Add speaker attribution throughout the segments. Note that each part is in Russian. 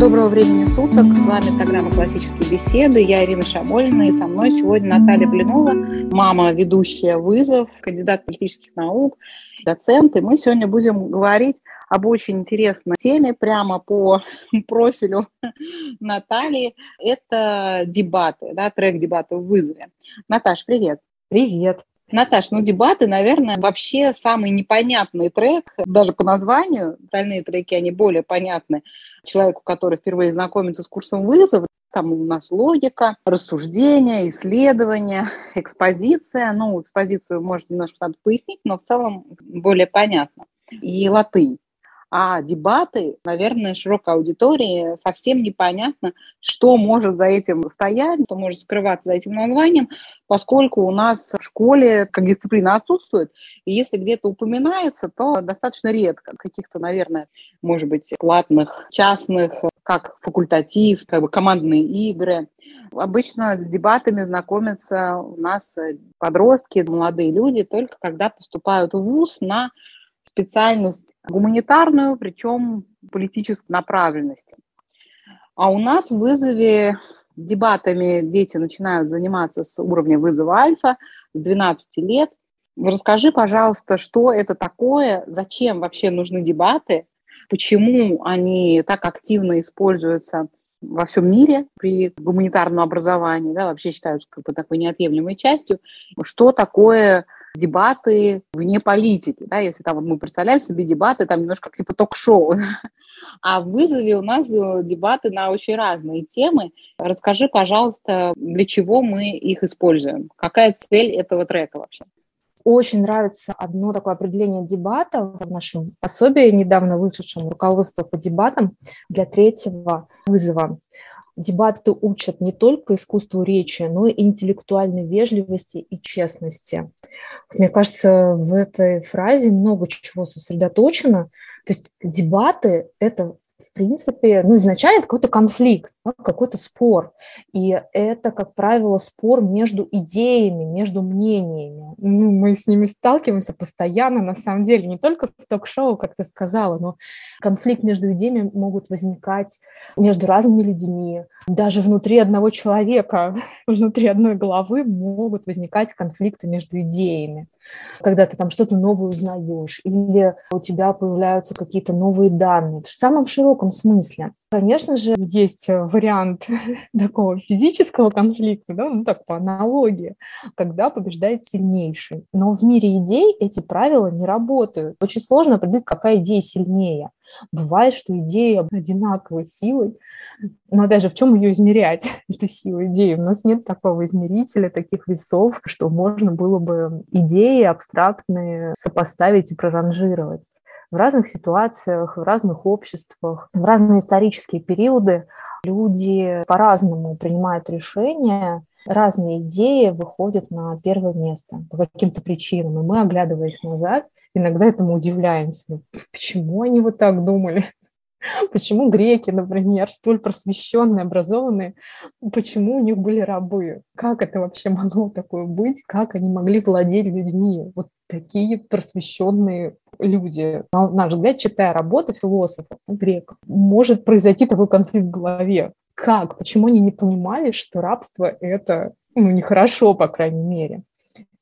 Speaker 1: Доброго времени суток. С вами программа «Классические беседы». Я Ирина Шамолина, и со мной сегодня Наталья Блинова, мама, ведущая «Вызов», кандидат политических наук, доцент. И мы сегодня будем говорить об очень интересной теме прямо по профилю Натальи. Это дебаты, да, трек дебаты в «Вызове». Наташ, привет.
Speaker 2: Привет.
Speaker 1: Наташ, ну дебаты, наверное, вообще самый непонятный трек, даже по названию. Остальные треки, они более понятны человеку, который впервые знакомится с курсом вызова. Там у нас логика, рассуждение, исследование, экспозиция. Ну, экспозицию, может, немножко надо пояснить, но в целом более понятно. И латынь. А дебаты, наверное, широкой аудитории совсем непонятно, что может за этим стоять, что может скрываться за этим названием, поскольку у нас в школе как дисциплина отсутствует. И если где-то упоминается, то достаточно редко. Каких-то, наверное, может быть, платных, частных, как факультатив, как бы командные игры. Обычно с дебатами знакомятся у нас подростки, молодые люди только когда поступают в ВУЗ на специальность гуманитарную, причем политической направленности. А у нас в вызове дебатами дети начинают заниматься с уровня вызова альфа с 12 лет. Расскажи, пожалуйста, что это такое, зачем вообще нужны дебаты, почему они так активно используются во всем мире при гуманитарном образовании, да, вообще считаются как бы такой неотъемлемой частью, что такое дебаты вне политики, да, если там вот мы представляем себе дебаты, там немножко как типа ток-шоу, а в вызове у нас э, дебаты на очень разные темы. Расскажи, пожалуйста, для чего мы их используем? Какая цель этого трека вообще?
Speaker 2: Очень нравится одно такое определение дебата в нашем пособии, недавно вышедшем руководство по дебатам для третьего вызова. Дебаты учат не только искусству речи, но и интеллектуальной вежливости и честности. Мне кажется, в этой фразе много чего сосредоточено. То есть дебаты – это в принципе, ну, изначально это какой-то конфликт, да, какой-то спор. И это, как правило, спор между идеями, между мнениями. Ну, мы с ними сталкиваемся постоянно, на самом деле, не только в ток-шоу, как ты сказала, но конфликт между идеями могут возникать между разными людьми. Даже внутри одного человека, внутри одной головы могут возникать конфликты между идеями когда ты там что-то новое узнаешь, или у тебя появляются какие-то новые данные, в самом широком смысле. Конечно же, есть вариант такого физического конфликта, да, ну так по аналогии, когда побеждает сильнейший. Но в мире идей эти правила не работают. Очень сложно определить, какая идея сильнее. Бывает, что идея одинаковой силой, но опять же, в чем ее измерять, эту силу идеи? У нас нет такого измерителя, таких весов, что можно было бы идеи абстрактные сопоставить и проранжировать в разных ситуациях, в разных обществах, в разные исторические периоды люди по-разному принимают решения, разные идеи выходят на первое место по каким-то причинам. И мы, оглядываясь назад, иногда этому удивляемся. Почему они вот так думали? Почему греки, например, столь просвещенные, образованные, почему у них были рабы? Как это вообще могло такое быть? Как они могли владеть людьми? Вот такие просвещенные люди. На наш взгляд, читая работы философов, ну, греков, может произойти такой конфликт в голове. Как? Почему они не понимали, что рабство – это ну, нехорошо, по крайней мере?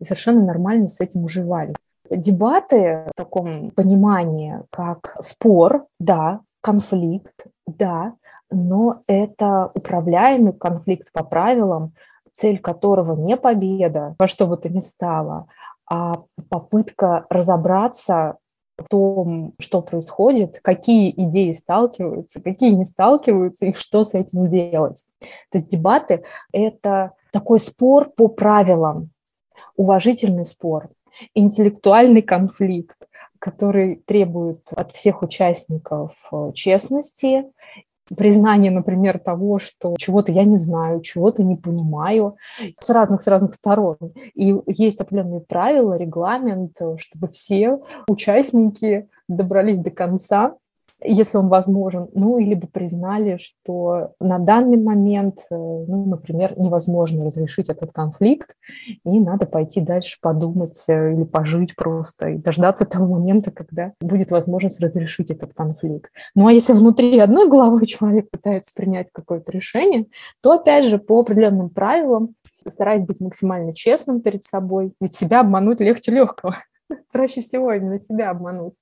Speaker 2: И совершенно нормально с этим уживались. Дебаты в таком понимании, как спор, да, конфликт, да, но это управляемый конфликт по правилам, цель которого не победа, во что бы то ни стало, а попытка разобраться в том, что происходит, какие идеи сталкиваются, какие не сталкиваются и что с этим делать. То есть дебаты – это такой спор по правилам, уважительный спор, интеллектуальный конфликт, который требует от всех участников э, честности, признание, например, того, что чего-то я не знаю, чего-то не понимаю, с разных, с разных сторон. И есть определенные правила, регламент, чтобы все участники добрались до конца если он возможен, ну, или бы признали, что на данный момент, э, ну, например, невозможно разрешить этот конфликт, и надо пойти дальше подумать э, или пожить просто, и дождаться того момента, когда будет возможность разрешить этот конфликт. Ну, а если внутри одной головы человек пытается принять какое-то решение, то, опять же, по определенным правилам, стараясь быть максимально честным перед собой, ведь себя обмануть легче легкого. Проще всего именно себя обмануть.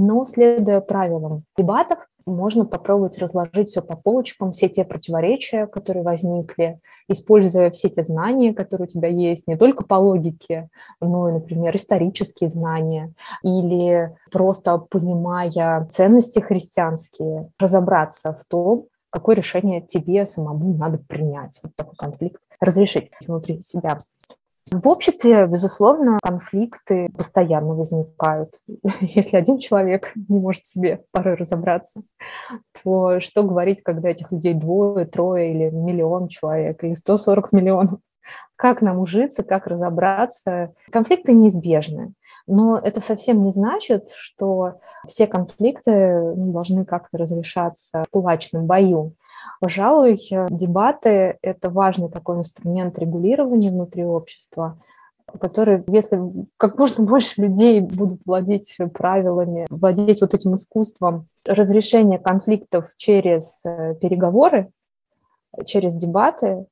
Speaker 2: Но следуя правилам дебатов, можно попробовать разложить все по полочкам, все те противоречия, которые возникли, используя все те знания, которые у тебя есть, не только по логике, но и, например, исторические знания, или просто понимая ценности христианские, разобраться в том, какое решение тебе самому надо принять, вот такой конфликт разрешить внутри себя. В обществе, безусловно, конфликты постоянно возникают. Если один человек не может себе порой разобраться, то что говорить, когда этих людей двое, трое или миллион человек, или 140 миллионов? Как нам ужиться, как разобраться? Конфликты неизбежны. Но это совсем не значит, что все конфликты ну, должны как-то разрешаться в кулачном бою. Пожалуй, дебаты – это важный такой инструмент регулирования внутри общества, который, если как можно больше людей будут владеть правилами, владеть вот этим искусством разрешения конфликтов через э, переговоры, через дебаты,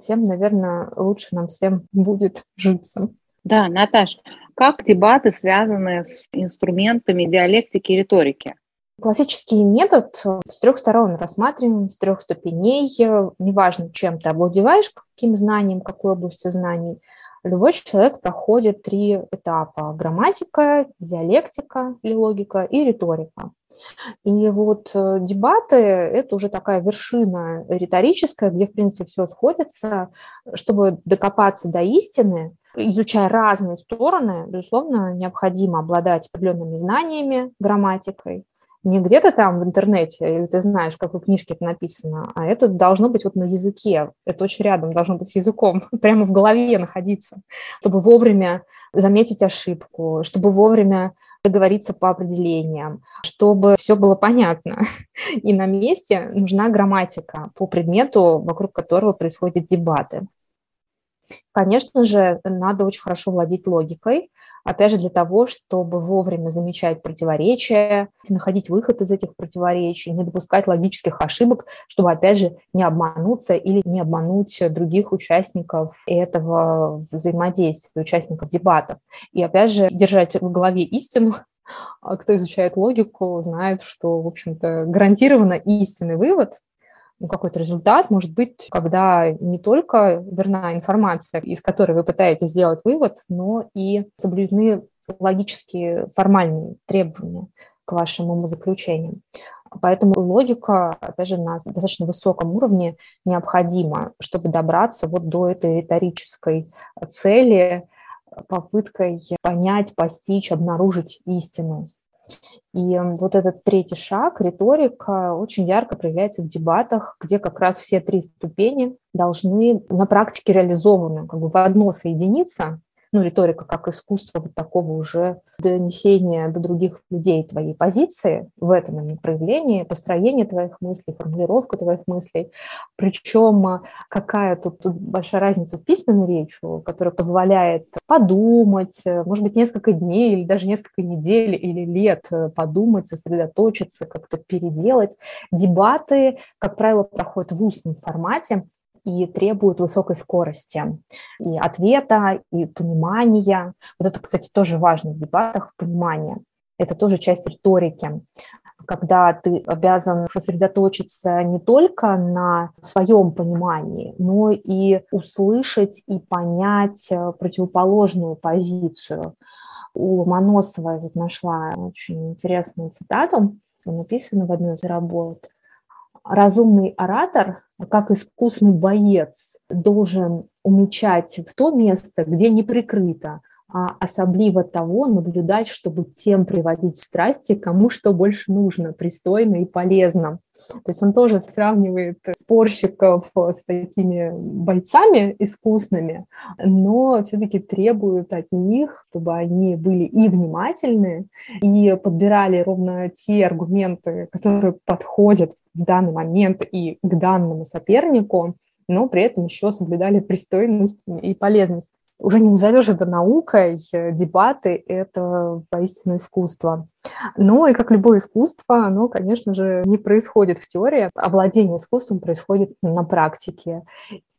Speaker 2: тем, наверное, лучше нам всем будет житься.
Speaker 1: Да, Наташ, как дебаты связаны с инструментами диалектики и риторики?
Speaker 2: Классический метод с трех сторон рассматриваем, с трех ступеней. Неважно, чем ты обладеваешь, каким знанием, какой областью знаний. Любой человек проходит три этапа. Грамматика, диалектика или логика и риторика. И вот э, дебаты – это уже такая вершина риторическая, где, в принципе, все сходится. Чтобы докопаться до истины, изучая разные стороны, безусловно, необходимо обладать определенными знаниями, грамматикой, не где-то там в интернете, или ты знаешь, в книжке это написано, а это должно быть вот на языке, это очень рядом должно быть языком, прямо в голове находиться, чтобы вовремя заметить ошибку, чтобы вовремя договориться по определениям, чтобы все было понятно. И на месте нужна грамматика по предмету, вокруг которого происходят дебаты. Конечно же, надо очень хорошо владеть логикой, опять же, для того, чтобы вовремя замечать противоречия, находить выход из этих противоречий, не допускать логических ошибок, чтобы, опять же, не обмануться или не обмануть других участников этого взаимодействия, участников дебатов. И, опять же, держать в голове истину, а кто изучает логику, знает, что, в общем-то, гарантированно истинный вывод ну, какой-то результат может быть, когда не только верна информация, из которой вы пытаетесь сделать вывод, но и соблюдены логические формальные требования к вашим умозаключениям. Поэтому логика, опять же, на достаточно высоком уровне необходима, чтобы добраться вот до этой риторической цели, попыткой понять, постичь, обнаружить истину. И вот этот третий шаг, риторика, очень ярко проявляется в дебатах, где как раз все три ступени должны на практике реализованы, как бы в одно соединиться, ну, риторика как искусство вот такого уже донесения до других людей твоей позиции в этом проявлении, построение твоих мыслей, формулировка твоих мыслей. Причем а, какая тут, тут большая разница с письменной речью, которая позволяет подумать, э, может быть, несколько дней или даже несколько недель или лет э, подумать, сосредоточиться, как-то переделать. Дебаты, как правило, проходят в устном формате, и требуют высокой скорости и ответа, и понимания. Вот это, кстати, тоже важно в дебатах, понимание. Это тоже часть риторики, когда ты обязан сосредоточиться не только на своем понимании, но и услышать и понять противоположную позицию. У Ломоносова я нашла очень интересную цитату, написанную в одной из работ. Разумный оратор как искусный боец должен умечать в то место, где не прикрыто, а особливо того наблюдать, чтобы тем приводить в страсти, кому что больше нужно, пристойно и полезно. То есть он тоже сравнивает спорщиков с такими бойцами искусными, но все-таки требует от них, чтобы они были и внимательны, и подбирали ровно те аргументы, которые подходят в данный момент и к данному сопернику, но при этом еще соблюдали пристойность и полезность уже не назовешь это наукой, дебаты – это поистину искусство. Ну и как любое искусство, оно, конечно же, не происходит в теории, а искусством происходит на практике.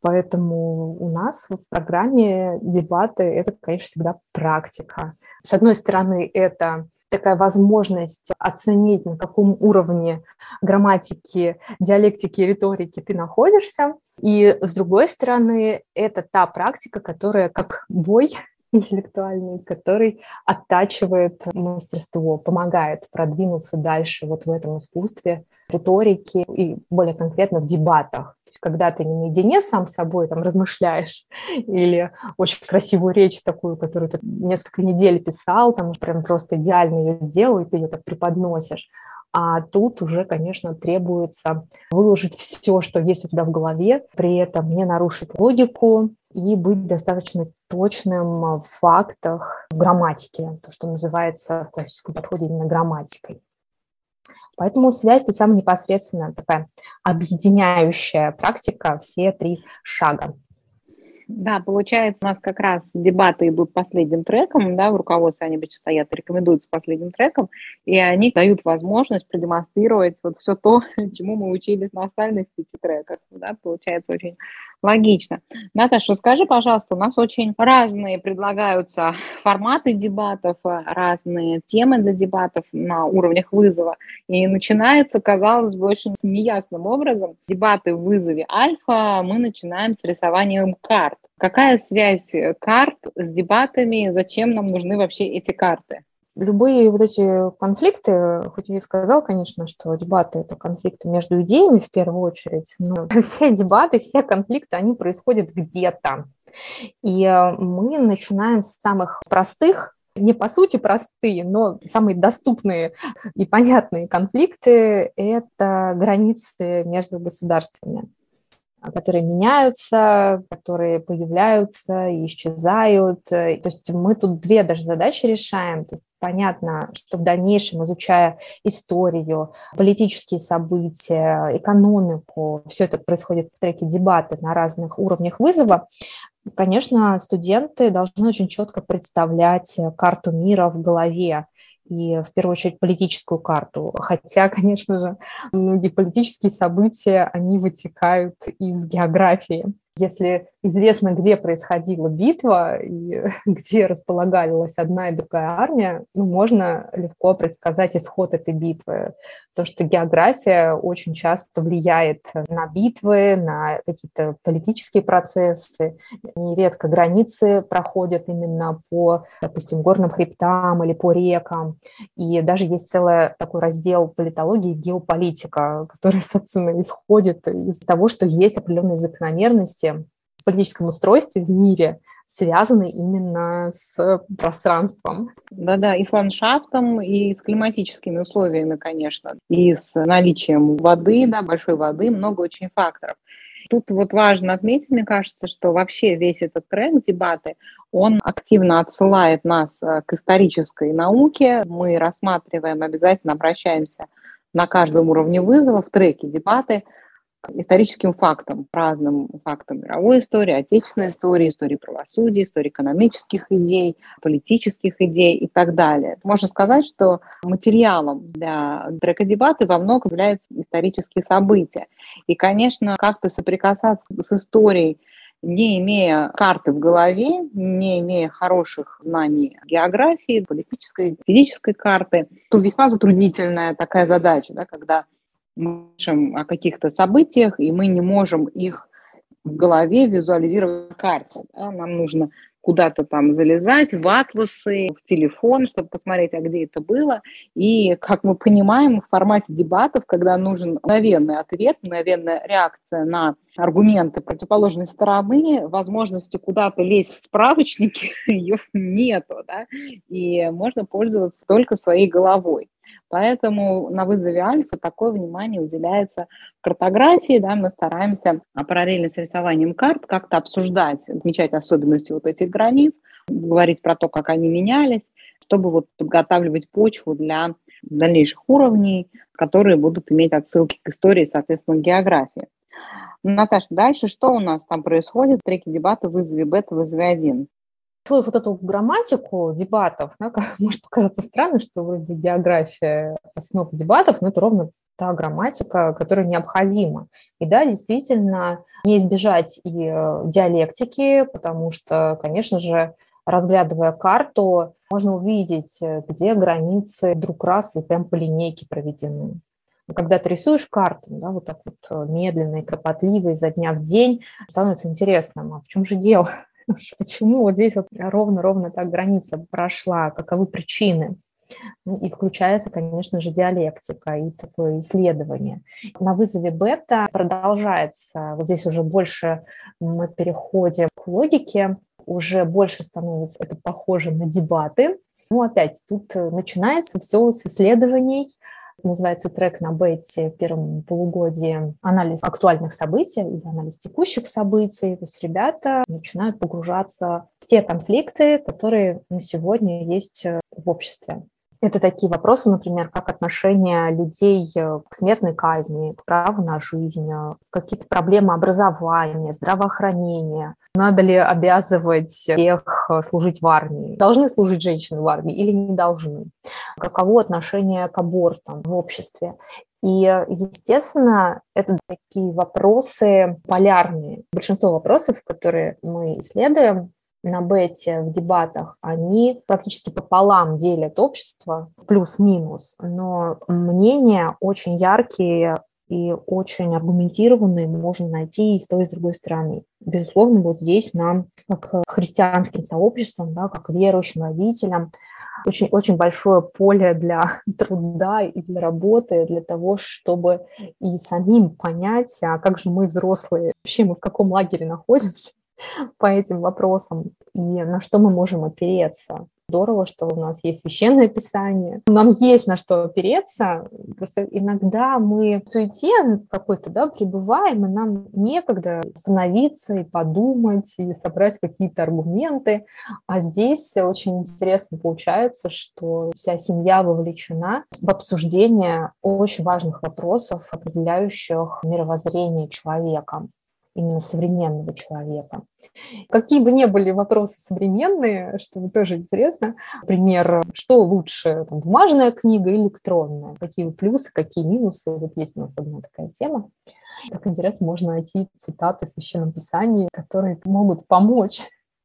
Speaker 2: Поэтому у нас в программе дебаты – это, конечно, всегда практика. С одной стороны, это такая возможность оценить, на каком уровне грамматики, диалектики риторики ты находишься. И с другой стороны, это та практика, которая как бой интеллектуальный, который оттачивает мастерство, помогает продвинуться дальше вот в этом искусстве риторики и более конкретно в дебатах есть, когда ты не наедине сам с собой там размышляешь или очень красивую речь такую, которую ты несколько недель писал, там прям просто идеально ее сделал, и ты ее так преподносишь, а тут уже, конечно, требуется выложить все, что есть у тебя в голове, при этом не нарушить логику и быть достаточно точным в фактах, в грамматике, то, что называется в классическом подходе именно грамматикой. Поэтому связь тут самая непосредственная, такая объединяющая практика, все три шага.
Speaker 1: Да, получается, у нас как раз дебаты идут последним треком, да, в руководстве они обычно стоят и рекомендуются последним треком, и они дают возможность продемонстрировать вот все то, чему мы учились на остальных пяти треках, да, получается очень Логично. Наташа, расскажи, пожалуйста, у нас очень разные предлагаются форматы дебатов, разные темы для дебатов на уровнях вызова. И начинается, казалось бы, очень неясным образом. Дебаты в вызове альфа мы начинаем с рисованием карт. Какая связь карт с дебатами? Зачем нам нужны вообще эти карты?
Speaker 2: любые вот эти конфликты, хоть я и сказал, конечно, что дебаты – это конфликты между идеями в первую очередь, но все дебаты, все конфликты, они происходят где-то. И э, мы начинаем с самых простых, не по сути простые, но самые доступные и понятные конфликты – это границы между государствами которые меняются, которые появляются и исчезают. То есть мы тут две даже задачи решаем. Тут понятно, что в дальнейшем, изучая историю, политические события, экономику, все это происходит в треке дебаты на разных уровнях вызова, конечно, студенты должны очень четко представлять карту мира в голове, и в первую очередь политическую карту. Хотя, конечно же, многие политические события, они вытекают из географии. Если известно, где происходила битва и где располагалась одна и другая армия, ну, можно легко предсказать исход этой битвы. Потому что география очень часто влияет на битвы, на какие-то политические процессы. Нередко границы проходят именно по, допустим, горным хребтам или по рекам. И даже есть целый такой раздел политологии геополитика, который, собственно, исходит из того, что есть определенные закономерности политическом устройстве в мире, связаны именно с пространством.
Speaker 1: Да-да, и с ландшафтом, и с климатическими условиями, конечно, и с наличием воды, да, большой воды, много очень факторов. Тут вот важно отметить, мне кажется, что вообще весь этот трек, дебаты, он активно отсылает нас э, к исторической науке. Мы рассматриваем, обязательно обращаемся на каждом уровне вызова в треке дебаты – историческим фактам, разным фактам мировой истории, отечественной истории, истории правосудия, истории экономических идей, политических идей и так далее. Можно сказать, что материалом для трека дебаты во многом являются исторические события. И, конечно, как-то соприкасаться с историей не имея карты в голове, не имея хороших знаний географии, политической, физической карты, то весьма затруднительная такая задача, да, когда можем о каких-то событиях, и мы не можем их в голове визуализировать на карте. Да? Нам нужно куда-то там залезать, в атласы, в телефон, чтобы посмотреть, а где это было. И, как мы понимаем, в формате дебатов, когда нужен мгновенный ответ, мгновенная реакция на аргументы противоположной стороны, возможности куда-то лезть в справочники, ее нету, да, и можно пользоваться только своей головой. Поэтому на вызове альфа такое внимание уделяется картографии, да, мы стараемся параллельно с рисованием карт как-то обсуждать, отмечать особенности вот этих границ, говорить про то, как они менялись, чтобы вот подготавливать почву для дальнейших уровней, которые будут иметь отсылки к истории, соответственно, к географии. Наташа, дальше что у нас там происходит? Треки дебаты вызове бета, вызове один
Speaker 2: свою вот эту грамматику дебатов, да, может показаться странно, что вроде география основ дебатов, но это ровно та грамматика, которая необходима. И да, действительно, не избежать и э, диалектики, потому что, конечно же, разглядывая карту, можно увидеть, э, где границы вдруг раз и прям по линейке проведены. Когда ты рисуешь карту, да, вот так вот э, медленно и кропотливо изо дня в день, становится интересным, а в чем же дело? Почему вот здесь вот ровно-ровно так граница прошла, каковы причины? Ну, и включается, конечно же, диалектика и такое исследование. На вызове бета продолжается, вот здесь уже больше мы переходим к логике, уже больше становится это похоже на дебаты. Ну, опять, тут начинается все с исследований, называется трек на бете в первом полугодии «Анализ актуальных событий» или «Анализ текущих событий». То есть ребята начинают погружаться в те конфликты, которые на сегодня есть э, в обществе. Это такие вопросы, например, как отношение людей э, к смертной казни, к праву на жизнь, э, какие-то проблемы образования, здравоохранения. Надо ли обязывать всех э, служить в армии? Должны служить женщины в армии или не должны? Каково отношение к абортам в обществе? И, естественно, это такие вопросы полярные. Большинство вопросов, которые мы исследуем, на бете в дебатах, они практически пополам делят общество, плюс-минус, но мнения очень яркие и очень аргументированные можно найти и с той, и с другой стороны. Безусловно, вот здесь нам, как христианским сообществам, да, как верующим родителям, очень, очень большое поле для труда и для работы, для того, чтобы и самим понять, а как же мы взрослые, вообще мы в каком лагере находимся, по этим вопросам и на что мы можем опереться. Здорово, что у нас есть священное писание. Нам есть на что опереться. Просто иногда мы в суете какой-то да, пребываем, и нам некогда остановиться и подумать, и собрать какие-то аргументы. А здесь очень интересно получается, что вся семья вовлечена в обсуждение очень важных вопросов, определяющих мировоззрение человека именно современного человека. Какие бы ни были вопросы современные, что тоже интересно, например, что лучше, там, бумажная книга или электронная, какие плюсы, какие минусы, вот есть у нас одна такая тема. Так интересно, можно найти цитаты в Священном Писании, которые могут помочь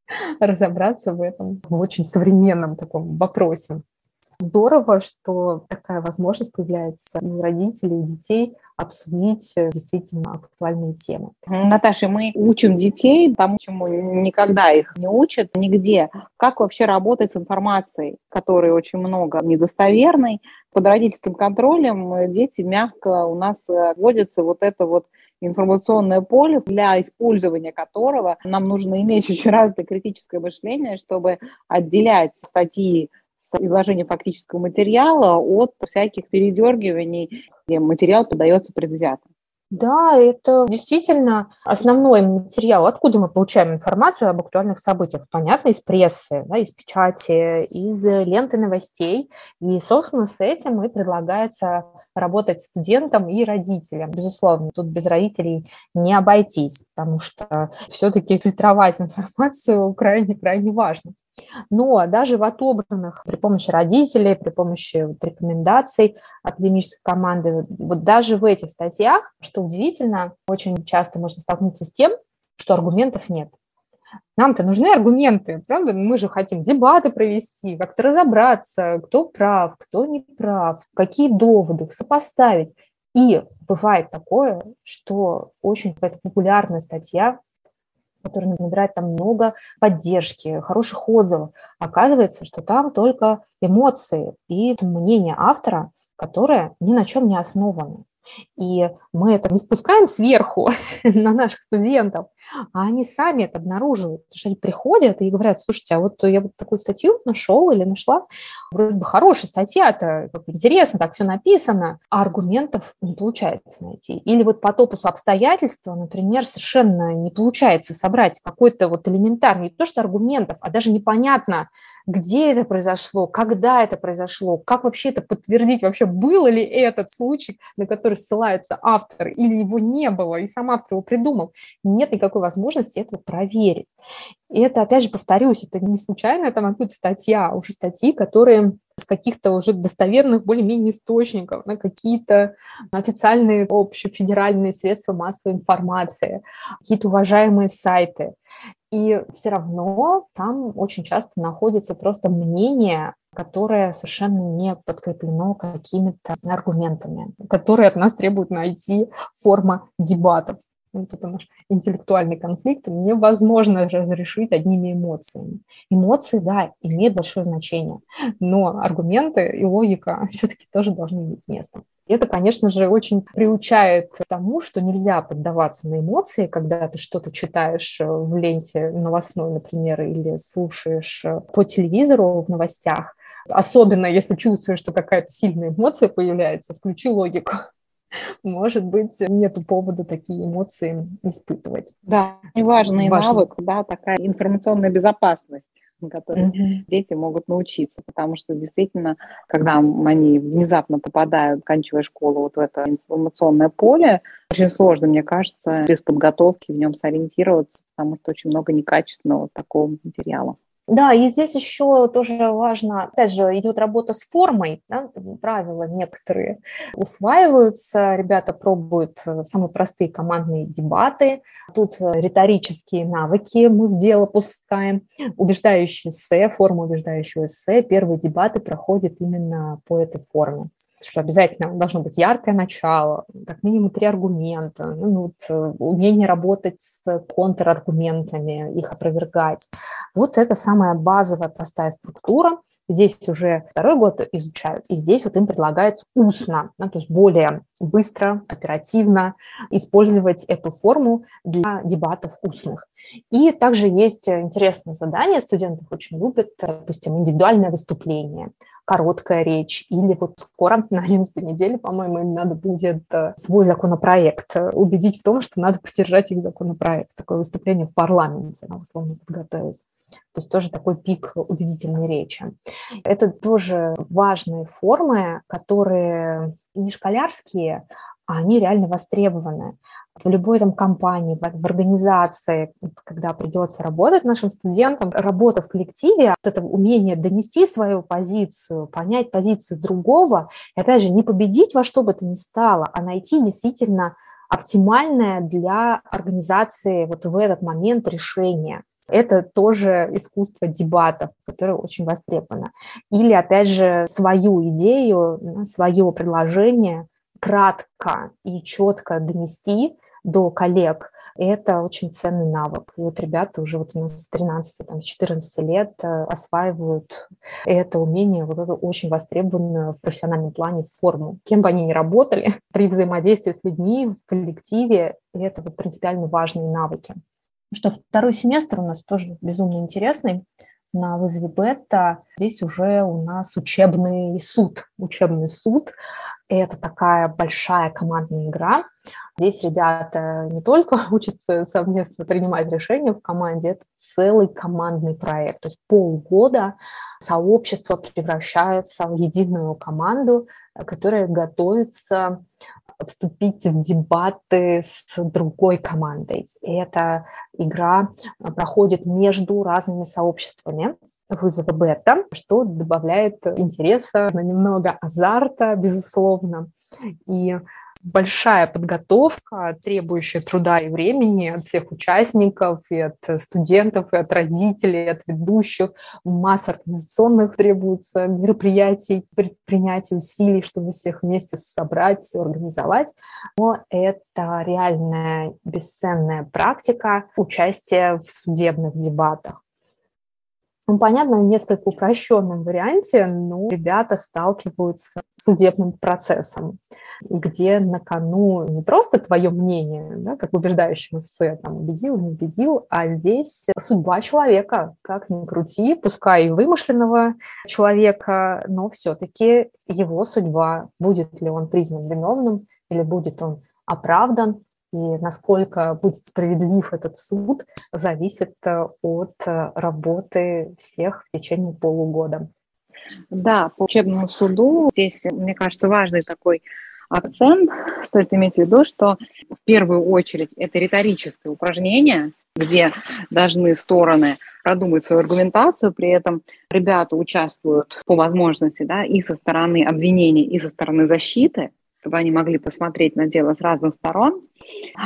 Speaker 2: разобраться в этом в очень современном таком вопросе. Здорово, что такая возможность появляется у родителей, и детей обсудить э, действительно актуальные темы.
Speaker 1: Наташа, мы учим детей тому, чему никогда их не учат нигде. Как вообще работать с информацией, которой очень много недостоверной. Под родительским контролем э, дети мягко у нас э, вводятся вот это вот информационное поле, для использования которого нам нужно иметь очень развитое критическое мышление, чтобы отделять статьи с изложения фактического материала от всяких передергиваний, где материал подается предвзято.
Speaker 2: Да, это действительно основной материал. Откуда мы получаем информацию об актуальных событиях? Понятно, из прессы, да, из печати, из ленты новостей. И, собственно, с этим и предлагается работать студентам и родителям. Безусловно, тут без родителей не обойтись, потому что все-таки фильтровать информацию крайне-крайне важно. Но даже в отобранных при помощи родителей, при помощи вот рекомендаций академической команды, вот даже в этих статьях, что удивительно, очень часто можно столкнуться с тем, что аргументов нет. Нам-то нужны аргументы, правда? Мы же хотим дебаты провести, как-то разобраться, кто прав, кто не прав, какие доводы, сопоставить. И бывает такое, что очень какая-то популярная статья который набирает там много поддержки, хороших отзывов. Оказывается, что там только эмоции и мнение автора, которое ни на чем не основано. И мы это не спускаем сверху на наших студентов, а они сами это обнаруживают. Потому что они приходят и говорят, слушайте, а вот я вот такую статью нашел или нашла, вроде бы хорошая статья-то, интересно, так все написано, а аргументов не получается найти. Или вот по топусу обстоятельства, например, совершенно не получается собрать какой-то вот элементарный, не то что аргументов, а даже непонятно, где это произошло, когда это произошло, как вообще это подтвердить, вообще был ли этот случай, на который ссылается автор, или его не было, и сам автор его придумал. Нет никакой возможности этого проверить. И это, опять же, повторюсь, это не случайно там какая-то статья, а уже статьи, которые с каких-то уже достоверных более-менее источников, на какие-то официальные общефедеральные средства массовой информации, какие-то уважаемые сайты. И все равно там очень часто находится просто мнение, которое совершенно не подкреплено какими-то аргументами, которые от нас требуют найти форма дебатов. Ну, потому что интеллектуальный конфликт невозможно разрешить одними эмоциями. Эмоции, да, имеют большое значение, но аргументы и логика все-таки тоже должны иметь место. И это, конечно же, очень приучает к тому, что нельзя поддаваться на эмоции, когда ты что-то читаешь в ленте новостной, например, или слушаешь по телевизору в новостях. Особенно если чувствуешь, что какая-то сильная эмоция появляется, включи логику может быть, нет повода такие эмоции испытывать.
Speaker 1: Да, и важный Важно. навык, да, такая информационная безопасность на mm-hmm. дети могут научиться, потому что действительно, когда они внезапно попадают, оканчивая школу, вот в это информационное поле, очень сложно, мне кажется, без подготовки в нем сориентироваться, потому что очень много некачественного такого материала.
Speaker 2: Да, и здесь еще тоже важно, опять же, идет работа с формой, да, правила некоторые усваиваются, ребята пробуют э, самые простые командные дебаты, тут э, риторические навыки мы в дело пускаем, убеждающий эссе, форма убеждающего эссе, первые дебаты проходят именно по этой форме что обязательно должно быть яркое начало, как минимум три аргумента, ну, вот, э, умение работать с контраргументами, их опровергать. Вот это самая базовая простая структура. Здесь уже второй год изучают, и здесь вот им предлагается устно, ну, то есть более быстро, оперативно использовать эту форму для дебатов устных. И также есть интересное задание, студенты очень любят, допустим, индивидуальное выступление короткая речь, или вот скоро, на 11 неделе, по-моему, им надо будет э, свой законопроект э, убедить в том, что надо поддержать их законопроект, такое выступление в парламенте, на условно подготовить. То есть тоже такой пик убедительной речи. Это тоже важные формы, которые не школярские, а они реально востребованы. В любой там компании, в, организации, когда придется работать нашим студентам, работа в коллективе, вот это умение донести свою позицию, понять позицию другого, и опять же, не победить во что бы то ни стало, а найти действительно оптимальное для организации вот в этот момент решение. Это тоже искусство дебатов, которое очень востребовано. Или, опять же, свою идею, свое предложение – кратко и четко донести до коллег, это очень ценный навык. И вот ребята уже вот у нас с 13, там, с 14 лет э, осваивают это умение, вот это очень востребованную в профессиональном плане форму. Кем бы они ни работали, при взаимодействии с людьми в коллективе, это вот принципиально важные навыки. Что второй семестр у нас тоже безумно интересный на вызове бета. Здесь уже у нас учебный суд. Учебный суд это такая большая командная игра. Здесь ребята не только учатся совместно принимать решения в команде, это целый командный проект. То есть полгода сообщество превращается в единую команду, которая готовится вступить в дебаты с другой командой. И эта игра проходит между разными сообществами вызова бета, что добавляет интереса, немного азарта, безусловно. И большая подготовка, требующая труда и времени от всех участников, и от студентов, и от родителей, и от ведущих. Масса организационных требуется мероприятий, предпринятий, усилий, чтобы всех вместе собрать, все организовать. Но это реальная бесценная практика участия в судебных дебатах. Ну, понятно, в несколько упрощенном варианте, но ребята сталкиваются с судебным процессом, где на кону не просто твое мнение, да, как в убеждающем эссе, там, убедил, не убедил, а здесь судьба человека, как ни крути, пускай и вымышленного человека, но все-таки его судьба, будет ли он признан виновным или будет он оправдан, и насколько будет справедлив этот суд, зависит э, от э, работы всех в течение полугода.
Speaker 1: Да, по учебному суду здесь, мне кажется, важный такой акцент. Стоит иметь в виду, что в первую очередь это риторическое упражнение, где должны стороны продумать свою аргументацию, при этом ребята участвуют по возможности да, и со стороны обвинения, и со стороны защиты чтобы они могли посмотреть на дело с разных сторон.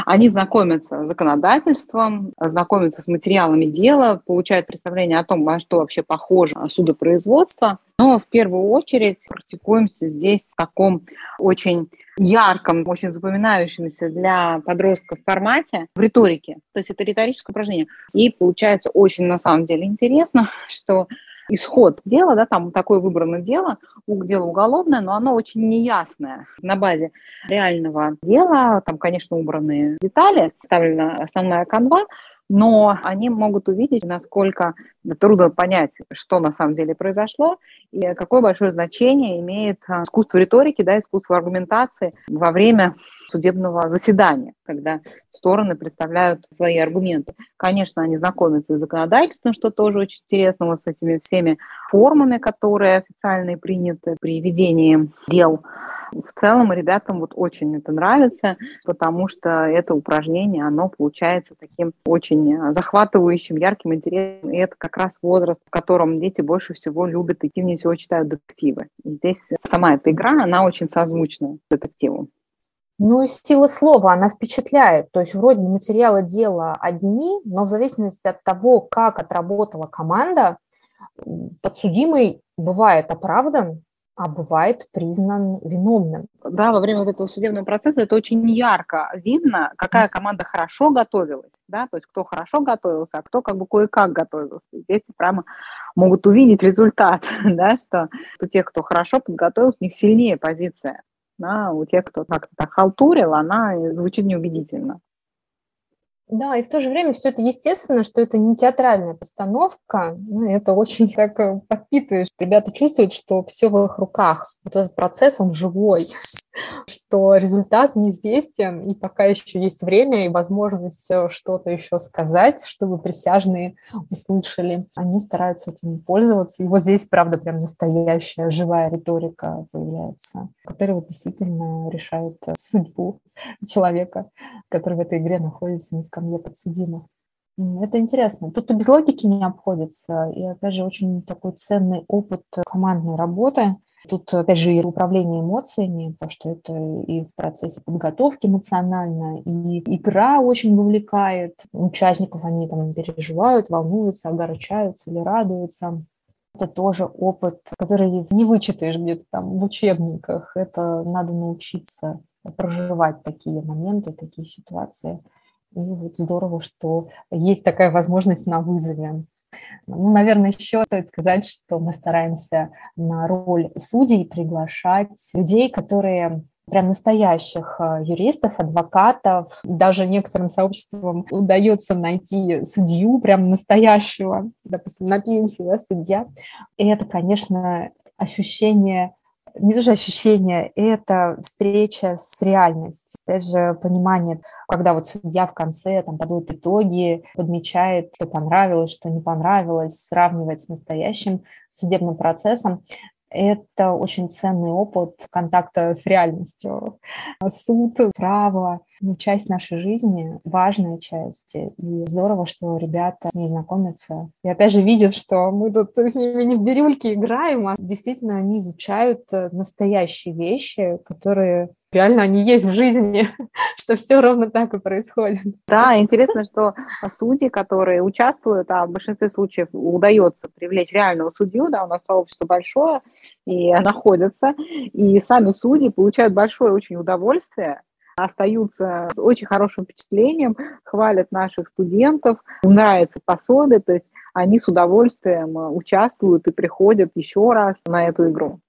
Speaker 1: Они знакомятся с законодательством, знакомятся с материалами дела, получают представление о том, на что вообще похоже судопроизводство. Но в первую очередь практикуемся здесь в таком очень ярком, очень запоминающемся для подростков формате в риторике. То есть это риторическое упражнение. И получается очень на самом деле интересно, что исход дела, да, там такое выбрано дело, дело уголовное, но оно очень неясное. На базе реального дела, там, конечно, убраны детали, вставлена основная канва, но они могут увидеть, насколько трудно понять, что на самом деле произошло, и какое большое значение имеет а, искусство риторики, да, искусство аргументации во время судебного заседания, когда стороны представляют свои аргументы. Конечно, они знакомятся с законодательством, что тоже очень интересно, вот с этими всеми формами, которые официально приняты при ведении дел в целом ребятам вот очень это нравится, потому что это упражнение, оно получается таким очень захватывающим, ярким, интересным. И это как раз возраст, в котором дети больше всего любят, активнее всего читают детективы. И здесь сама эта игра, она очень созвучна детективу.
Speaker 2: Ну и сила слова, она впечатляет. То есть вроде материалы дела одни, но в зависимости от того, как отработала команда, подсудимый бывает оправдан, а бывает признан виновным.
Speaker 1: Да, во время вот этого судебного процесса это очень ярко видно, какая команда хорошо готовилась, да, то есть кто хорошо готовился, а кто как бы кое-как готовился. Дети прямо могут увидеть результат, да, что у тех, кто хорошо подготовился, у них сильнее позиция. Да, у тех, кто как-то халтурил, она звучит неубедительно.
Speaker 2: Да, и в то же время все это естественно, что это не театральная постановка, ну, это очень так э, подпитывает. Ребята чувствуют, что все в их руках. Вот этот процесс, он живой, что результат неизвестен, и пока еще есть время и возможность э, что-то еще сказать, чтобы присяжные услышали. Они стараются этим пользоваться. И вот здесь, правда, прям настоящая живая риторика появляется, которая вот действительно решает э, судьбу человека, который в этой игре находится на скамье подсудимых. Это интересно. Тут и без логики не обходится. И, опять же, очень такой ценный опыт командной работы. Тут, опять же, и управление эмоциями, потому что это и в процессе подготовки эмоционально, и игра очень вовлекает участников, они там переживают, волнуются, огорчаются или радуются. Это тоже опыт, который не вычитаешь где-то там в учебниках. Это надо научиться проживать такие моменты, такие ситуации. И вот здорово, что есть такая возможность на вызове. Ну, наверное, еще стоит сказать, что мы стараемся на роль судей приглашать людей, которые прям настоящих э, юристов, адвокатов. Даже некоторым сообществам удается найти судью прям настоящего, допустим, на пенсии, да, судья. И это, конечно, ощущение не тоже ощущение, это встреча с реальностью. Опять же, понимание, когда вот судья в конце там подводит итоги, подмечает, что понравилось, что не понравилось, сравнивает с настоящим судебным процессом, это очень ценный опыт контакта с реальностью. Суд, право, ну, часть нашей жизни, важная часть. И здорово, что ребята с ней знакомятся. И опять же видят, что мы тут с ними не в бирюльке играем, а действительно они изучают э, настоящие вещи, которые реально они есть в жизни, что все ровно так и происходит.
Speaker 1: Да, интересно, что судьи, которые участвуют, а в большинстве случаев удается привлечь реального судью, да, у нас сообщество большое, и находятся, и сами судьи получают большое очень удовольствие, остаются с очень хорошим впечатлением, хвалят наших студентов, нравится пособие, то есть они с удовольствием участвуют и приходят еще раз на эту игру.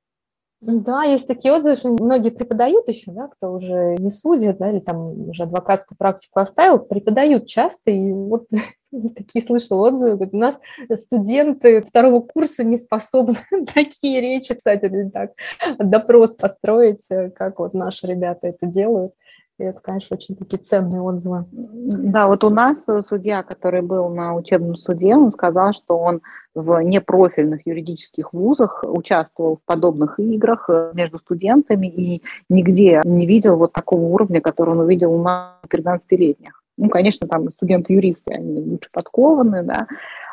Speaker 2: Да, есть такие отзывы, что многие преподают еще, да, кто уже не судит, да, или там уже адвокатскую практику оставил, преподают часто, и вот такие слышал отзывы, говорят, у нас студенты второго курса не способны такие речи, кстати, так, допрос построить, как вот наши ребята это делают. И это, конечно, очень такие ценные отзывы.
Speaker 1: Да, вот у нас судья, который был на учебном суде, он сказал, что он в непрофильных юридических вузах участвовал в подобных играх э, между студентами и нигде не видел вот такого уровня, который он увидел у нас 13-летних. Ну, конечно, там студенты-юристы, они лучше подкованы, да,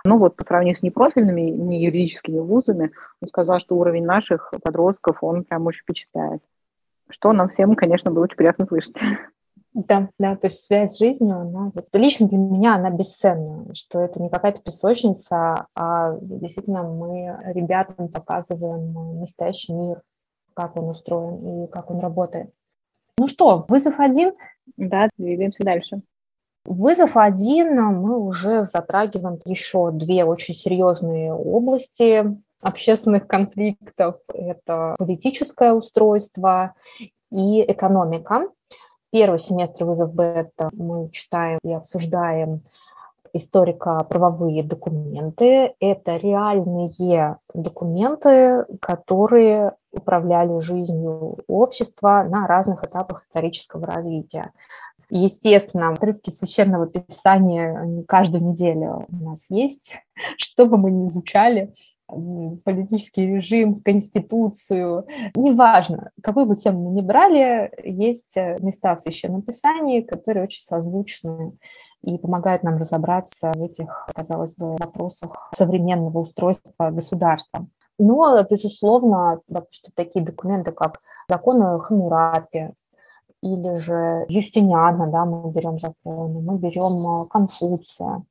Speaker 1: но вот по сравнению с непрофильными, не юридическими вузами, он сказал, что уровень наших подростков, он прям очень впечатляет что нам всем, конечно, было очень приятно слышать.
Speaker 2: Да, да, то есть связь с жизнью, она, вот, лично для меня она бесценна, что это не какая-то песочница, а действительно мы ребятам показываем настоящий мир, как он устроен и как он работает. Ну что, вызов один?
Speaker 1: Да, двигаемся дальше.
Speaker 2: Вызов один мы уже затрагиваем еще две очень серьезные области общественных конфликтов – это политическое устройство и экономика. Первый семестр вызов бета мы читаем и обсуждаем историко-правовые документы. Это реальные документы, которые управляли жизнью общества на разных этапах исторического развития. Естественно, отрывки священного писания каждую неделю у нас есть, что бы мы ни изучали, политический режим, конституцию, неважно, какую бы тему мы ни брали, есть э, места в Священном Писании, которые очень созвучны и помогают нам разобраться в этих, казалось бы, вопросах современного устройства государства. Но, безусловно, допустим, такие документы, как законы Хамурапи, или же Юстиниана, да, мы берем законы, мы берем э, Конфуция,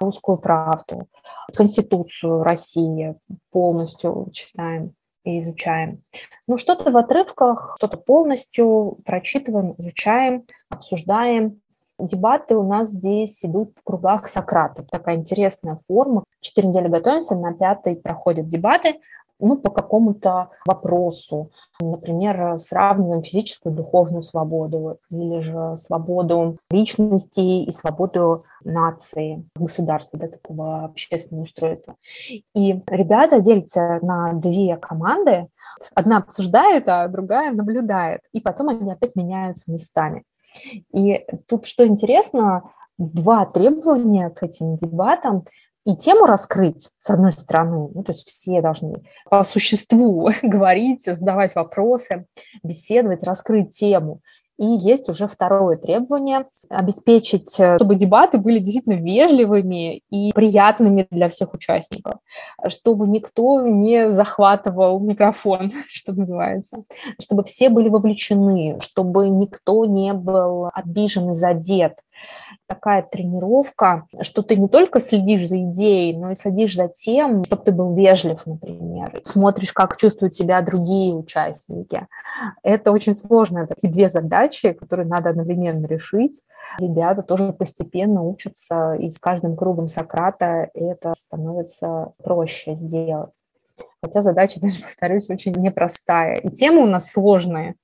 Speaker 2: русскую правду, Конституцию России полностью читаем и изучаем. Ну, что-то в отрывках, что-то полностью прочитываем, изучаем, обсуждаем. Дебаты у нас здесь идут в кругах Сократа. Такая интересная форма. Четыре недели готовимся, на пятой проходят дебаты ну, по какому-то вопросу. Например, сравниваем физическую и духовную свободу или же свободу личности и свободу нации, государства, да, такого общественного устройства. И ребята делятся на две команды. Одна обсуждает, а другая наблюдает. И потом они опять меняются местами. И тут что интересно, два требования к этим дебатам и тему раскрыть, с одной стороны, ну, то есть все должны по существу говорить, задавать вопросы, беседовать, раскрыть тему. И есть уже второе требование – обеспечить, э, чтобы дебаты были действительно вежливыми и приятными для всех участников, чтобы никто не захватывал микрофон, что называется, чтобы все были вовлечены, чтобы никто не был обижен и задет. Такая тренировка, что ты не только следишь за идеей, но и следишь за тем, чтобы ты был вежлив, например, смотришь, как чувствуют себя другие участники. Это очень сложно, такие две задачи, которые надо одновременно решить. Ребята тоже постепенно учатся, и с каждым кругом Сократа это становится проще сделать. Хотя задача, конечно, повторюсь, очень непростая. И темы у нас сложные.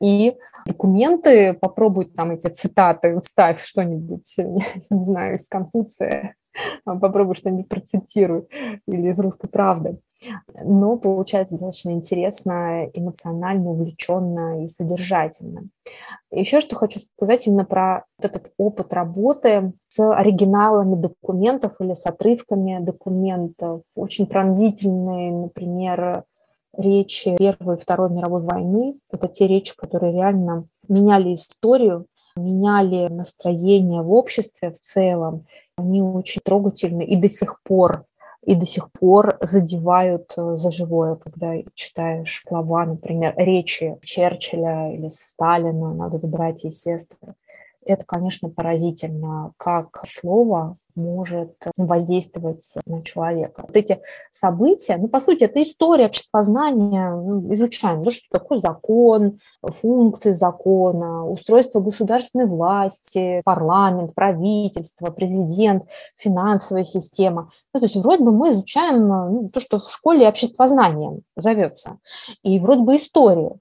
Speaker 2: И документы, попробуй там эти цитаты, вставь что-нибудь, не знаю, из Конфуция, попробуй что-нибудь процитируй или из «Русской правды» но получается достаточно интересно, эмоционально, увлеченно и содержательно. Еще что хочу сказать именно про этот опыт работы с оригиналами документов или с отрывками документов. Очень пронзительные, например, речи Первой и Второй мировой войны. Это те речи, которые реально меняли историю, меняли настроение в обществе в целом. Они очень трогательны и до сих пор и до сих пор задевают э, за живое, когда читаешь слова, например, речи Черчилля или Сталина, надо выбирать сестры. Это, конечно, поразительно, как слово может воздействовать на человека. Вот эти события, ну, по сути, это история обществознания, ну, изучаем, ну, что такое закон, функции закона, устройство государственной власти, парламент, правительство, президент, финансовая система. Ну, то есть вроде бы мы изучаем ну, то, что в школе обществознанием зовется, и вроде бы история.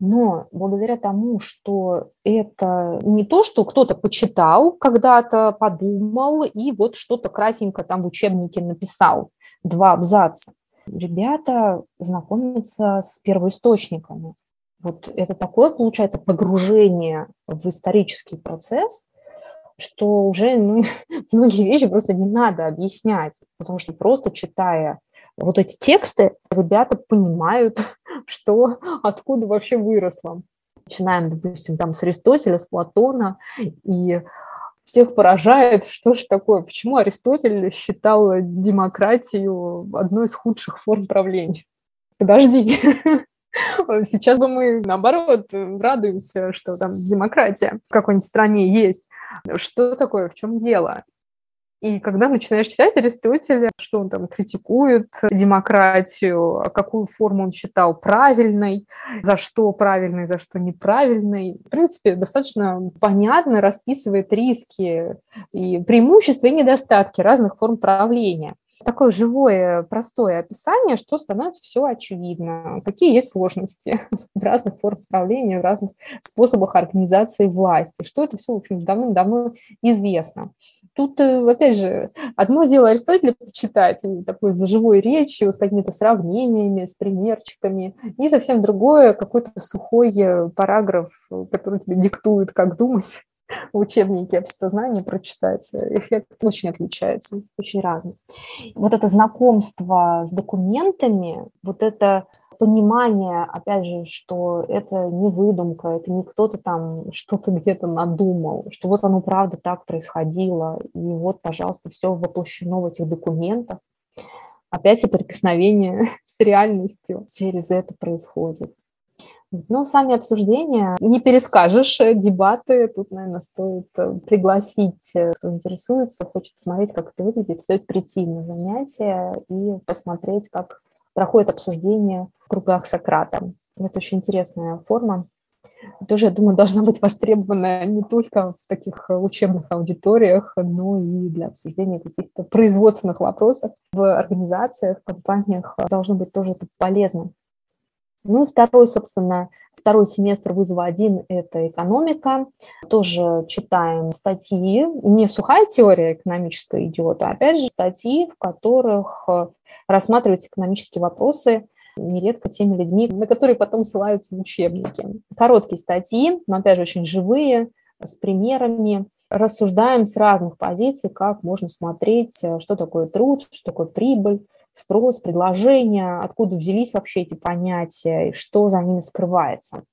Speaker 2: Но благодаря тому, что это не то, что кто-то почитал когда-то, подумал и вот что-то кратенько там в учебнике написал, два абзаца, ребята знакомятся с первоисточниками. Вот это такое, получается, погружение в исторический процесс, что уже ну, многие вещи просто не надо объяснять, потому что просто читая вот эти тексты, ребята понимают, что откуда вообще выросло. Начинаем, допустим, там с Аристотеля, с Платона, и всех поражает, что же такое, почему Аристотель считал демократию одной из худших форм правления. Подождите, сейчас бы мы, наоборот, радуемся, что там демократия в какой-нибудь стране есть. Что такое, в чем дело? И когда начинаешь читать Аристотеля, что он там критикует демократию, какую форму он считал правильной, за что правильной, за что неправильной, в принципе, достаточно понятно расписывает риски и преимущества и недостатки разных форм правления такое живое, простое описание, что становится все очевидно. Какие есть сложности в разных формах правления, в разных способах организации власти, что это все, в общем, давным-давно известно. Тут, э, опять же, одно дело Аристотеля почитать, такой за живой речью, с какими-то сравнениями, с примерчиками, и совсем другое, какой-то сухой э, параграф, который тебе диктует, как думать в учебнике обществознания прочитать. Эффект очень отличается, очень разный. Вот это знакомство с документами, вот это понимание, опять же, что это не выдумка, это не кто-то там что-то где-то надумал, что вот оно правда так происходило, и вот, пожалуйста, все воплощено в этих документах. Опять соприкосновение с реальностью через это происходит. Ну, сами обсуждения не перескажешь, э, дебаты. Тут, наверное, стоит э, пригласить, э, кто интересуется, хочет посмотреть, как это выглядит, стоит прийти на занятия и посмотреть, как проходит обсуждение в кругах Сократа. Это очень интересная форма. Тоже, я думаю, должна быть востребована не только в таких учебных аудиториях, но и для обсуждения каких-то производственных вопросов в организациях, в компаниях должно быть тоже это полезно. Ну и второй, собственно, второй семестр вызова один – это экономика. Тоже читаем статьи. Не сухая теория экономическая идет, а опять же статьи, в которых э, рассматриваются экономические вопросы нередко теми людьми, на которые потом ссылаются учебники. Короткие статьи, но опять же очень живые, с примерами. Рассуждаем с разных позиций, как можно смотреть, э, что такое труд, что такое прибыль, спрос, предложение, откуда взялись вообще эти понятия, и что за ними скрывается.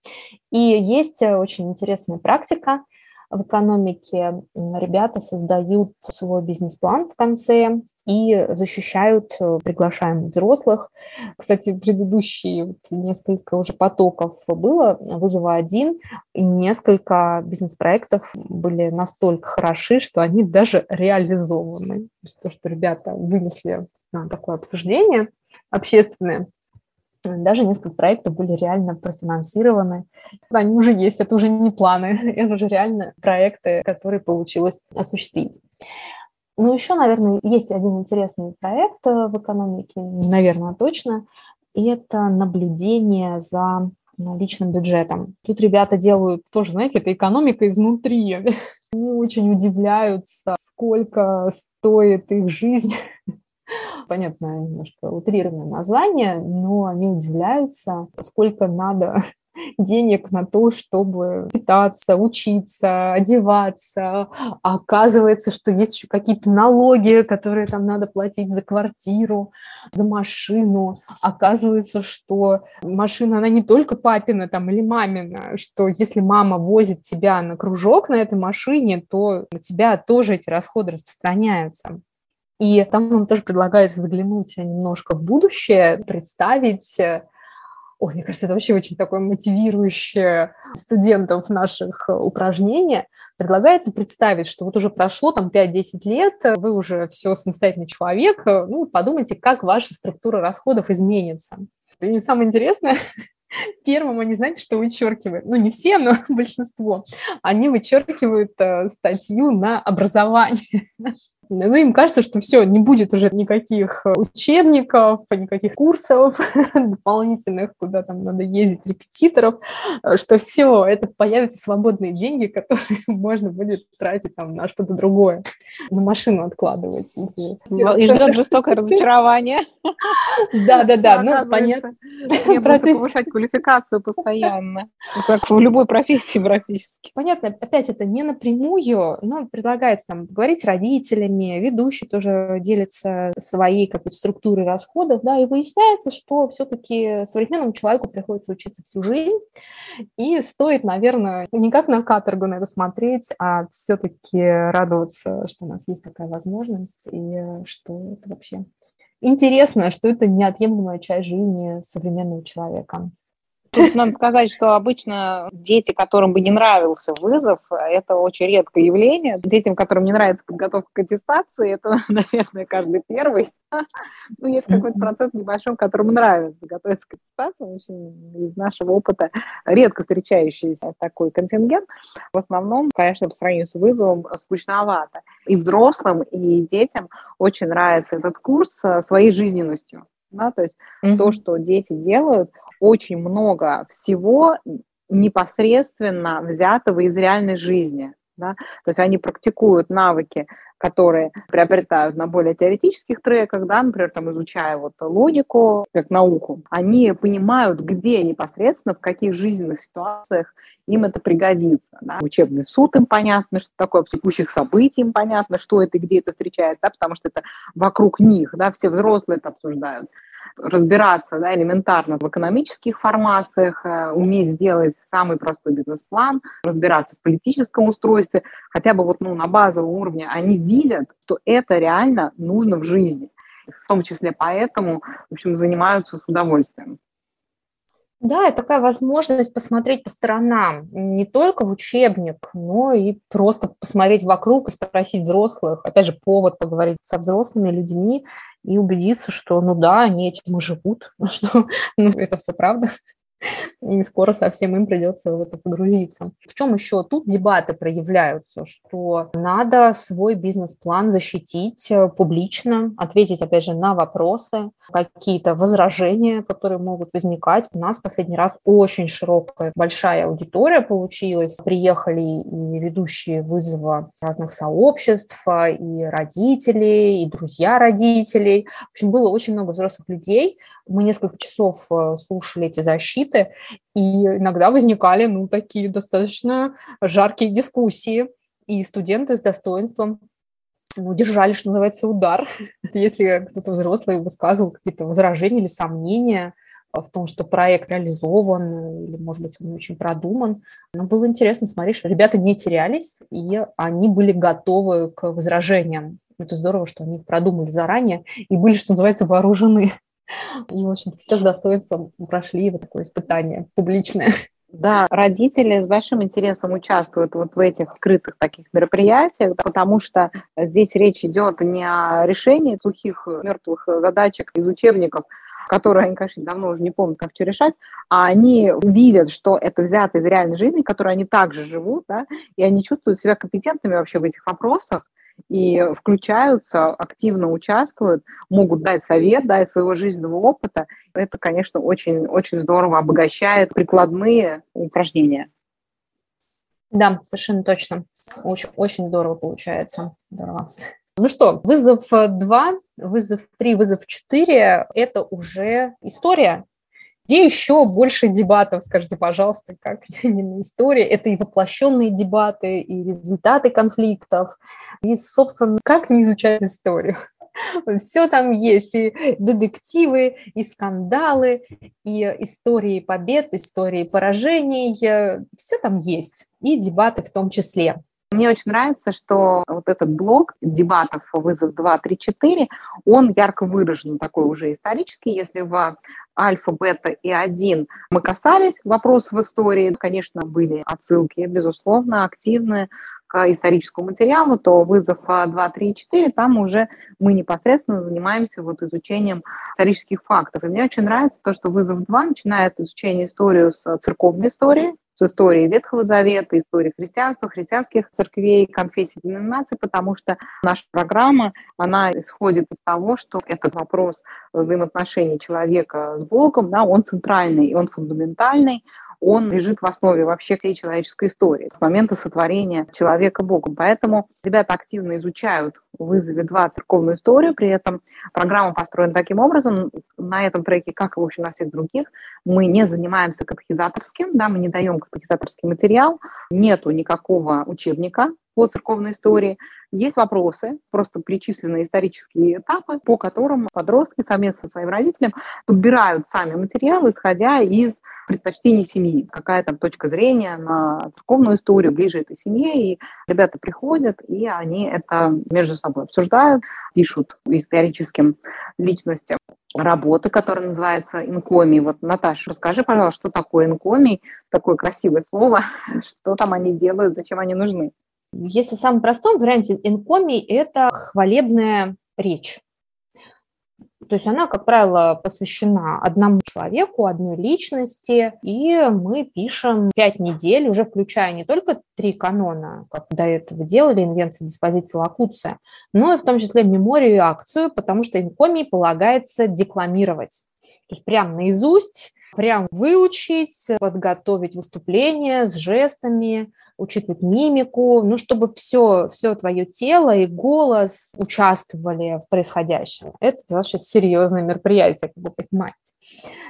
Speaker 2: И есть э, очень интересная практика в экономике. Ребята создают свой бизнес-план в конце и защищают э, приглашаемых взрослых. Кстати, предыдущие несколько уже потоков было, вызова один, и несколько бизнес-проектов были настолько хороши, что они даже реализованы. То что ребята вынесли такое обсуждение общественное. Даже несколько проектов были реально профинансированы. Они уже есть, это уже не планы, это уже реально проекты, которые получилось осуществить. Ну, еще, наверное, есть один интересный проект э, в экономике, наверное, точно, и это наблюдение за личным бюджетом. Тут ребята делают тоже, знаете, это экономика изнутри. Они очень удивляются, сколько стоит их жизнь понятно, немножко утрированное название, но они удивляются, сколько надо денег на то, чтобы питаться, учиться, одеваться. А оказывается, что есть еще какие-то налоги, которые там надо платить за квартиру, за машину. Оказывается, что машина, она не только папина там или мамина, что если мама возит тебя на кружок на этой машине, то у тебя тоже эти расходы распространяются. И там нам тоже предлагается заглянуть немножко в будущее, представить Ой, мне кажется, это вообще очень такое мотивирующее студентов наших упражнение. Предлагается представить, что вот уже прошло там 5-10 лет, вы уже все самостоятельный человек, ну, подумайте, как ваша структура расходов изменится. И самое интересное, первым они, знаете, что вычеркивают? Ну, не все, но большинство. Они вычеркивают э, статью на образование. Ну, им кажется, что все, не будет уже никаких э, учебников, никаких курсов дополнительных, куда там надо ездить, репетиторов, э, что все, это появятся свободные деньги, которые можно будет тратить там на что-то другое, на машину откладывать.
Speaker 1: И ждет жестокое разочарование.
Speaker 2: Да-да-да, ну, понятно.
Speaker 1: повышать квалификацию постоянно, как в любой профессии практически.
Speaker 2: Понятно, опять это не напрямую, но предлагается там говорить с родителями, компаниями, ведущий тоже делится своей какой-то структурой расходов, да, и выясняется, что все-таки современному человеку приходится учиться всю жизнь, и стоит, наверное, не как на каторгу на это смотреть, а все-таки радоваться, что у нас есть такая возможность, и что это вообще интересно, что это неотъемлемая часть жизни современного человека.
Speaker 1: Тут надо сказать, что обычно дети, которым бы не нравился вызов, это очень редкое явление. Детям, которым не нравится подготовка к аттестации, это, наверное, каждый первый. Ну, есть какой-то процент небольшой, которому нравится готовиться к аттестации. Очень из нашего опыта редко встречающийся такой контингент. В основном, конечно, по сравнению с вызовом скучновато. И взрослым, и детям очень нравится этот курс своей жизненностью. Да, то есть mm-hmm. то, что дети делают, очень много всего непосредственно взятого из реальной жизни. Да? То есть они практикуют навыки, которые приобретают на более теоретических треках, да, например, там, изучая вот логику как науку, они понимают, где непосредственно, в каких жизненных ситуациях им это пригодится. Да. Учебный суд им понятно, что такое, текущих событий им понятно, что это, где это встречается, да, потому что это вокруг них, да, все взрослые это обсуждают разбираться да, элементарно в экономических формациях, э, уметь сделать самый простой бизнес-план, разбираться в политическом устройстве, хотя бы вот ну, на базовом уровне, они видят, что это реально нужно в жизни. В том числе поэтому, в общем, занимаются с удовольствием.
Speaker 2: Да, это такая возможность посмотреть по сторонам, не только в учебник, но и просто посмотреть вокруг и спросить взрослых, опять же, повод поговорить со взрослыми людьми и убедиться, что, ну да, они этим и живут, что ну, это все правда и скоро совсем им придется в это погрузиться. В чем еще тут дебаты проявляются, что надо свой бизнес-план защитить э, публично, ответить, опять же, на вопросы, какие-то возражения, которые могут возникать. У нас в последний раз очень широкая, большая аудитория получилась. Приехали и ведущие вызова разных сообществ, и родители, и друзья родителей. В общем, было очень много взрослых людей, мы несколько часов э, слушали эти защиты, и иногда возникали, ну, такие достаточно жаркие дискуссии, и студенты с достоинством удержали, что называется, удар. Если кто-то взрослый высказывал какие-то возражения или сомнения в том, что проект реализован, или, может быть, он очень продуман. Но было интересно смотреть, что ребята не терялись, и они были готовы к возражениям. Это здорово, что они продумали заранее и были, что называется, вооружены и, в общем-то, все с достоинством прошли вот такое испытание публичное.
Speaker 1: Да, родители с большим интересом участвуют вот в этих открытых таких мероприятиях, потому что здесь речь идет не о решении сухих мертвых задачек из учебников, которые они, конечно, давно уже не помнят, как что решать, а они видят, что это взято из реальной жизни, которой они также живут, да, и они чувствуют себя компетентными вообще в этих вопросах, и включаются, активно участвуют, могут дать совет, дать своего жизненного опыта. Это, конечно, очень, очень здорово обогащает прикладные упражнения.
Speaker 2: Да, совершенно точно. Очень, очень здорово получается. Здорово. Ну что, вызов 2, вызов 3, вызов 4 – это уже история. Где еще больше дебатов, скажите, пожалуйста, как не на истории? Это и воплощенные дебаты, и результаты конфликтов, и, собственно, как не изучать историю? Все там есть, и детективы, и скандалы, и истории побед, истории поражений, все там есть, и дебаты в том числе.
Speaker 1: Мне очень нравится, что вот этот блок дебатов «Вызов 2, 3, 4», он ярко выражен, такой уже исторический. Если в альфа, бета и 1 мы касались вопросов истории, конечно, были отсылки, безусловно, активные к историческому материалу, то вызов 2, 3, 4, там уже мы непосредственно занимаемся вот изучением исторических фактов. И мне очень нравится то, что вызов 2 начинает изучение истории с церковной истории, с историей Ветхого Завета, историей христианства, христианских церквей, конфессий, деноминаций, потому что наша программа, она исходит из того, что этот вопрос взаимоотношений человека с Богом, да, он центральный, он фундаментальный, он лежит в основе вообще всей человеческой истории с момента сотворения человека Богом. Поэтому ребята активно изучают вызове 2 церковную историю, при этом программа построена таким образом, на этом треке, как и, в общем, на всех других, мы не занимаемся катехизаторским, да, мы не даем катехизаторский материал, нету никакого учебника по церковной истории. Есть вопросы, просто перечисленные исторические этапы, по которым подростки совместно со своим родителем подбирают сами материалы, исходя из предпочтений семьи, какая там точка зрения на церковную историю ближе этой семье, и ребята приходят, и они это между собой обсуждают, пишут историческим личностям работы, которая называется инкомий. Вот, Наташа, расскажи, пожалуйста, что такое инкомий, такое красивое слово, что там они делают, зачем они нужны?
Speaker 2: Если в самом простом варианте инкомий – это хвалебная речь. То есть она, как правило, посвящена одному человеку, одной личности, и мы пишем пять недель, уже включая не только три канона, как до этого делали, инвенция, диспозиция, локуция, но и в том числе меморию и акцию, потому что инкомии полагается декламировать. То есть прям наизусть, прям выучить, подготовить выступление с жестами, учитывать мимику, ну, чтобы все, все твое тело и голос участвовали в происходящем. Это достаточно серьезное мероприятие, как вы понимаете.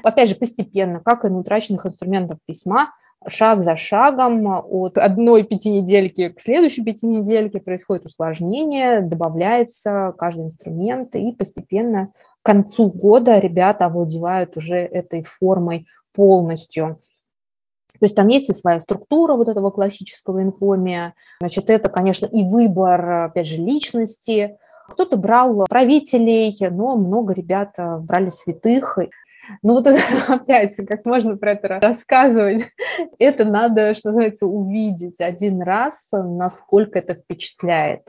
Speaker 2: Опять же, постепенно, как и на утраченных инструментах письма, шаг за шагом от одной пятинедельки к следующей пятинедельке происходит усложнение, добавляется каждый инструмент, и постепенно к концу года ребята овладевают уже этой формой полностью. То есть там есть и своя структура вот этого классического инфомия. Значит, это, конечно, и выбор, опять же, личности. Кто-то брал правителей, но много ребят э, брали святых. Ну вот это опять, как можно про это рассказывать, это надо, что называется, увидеть один раз, насколько это впечатляет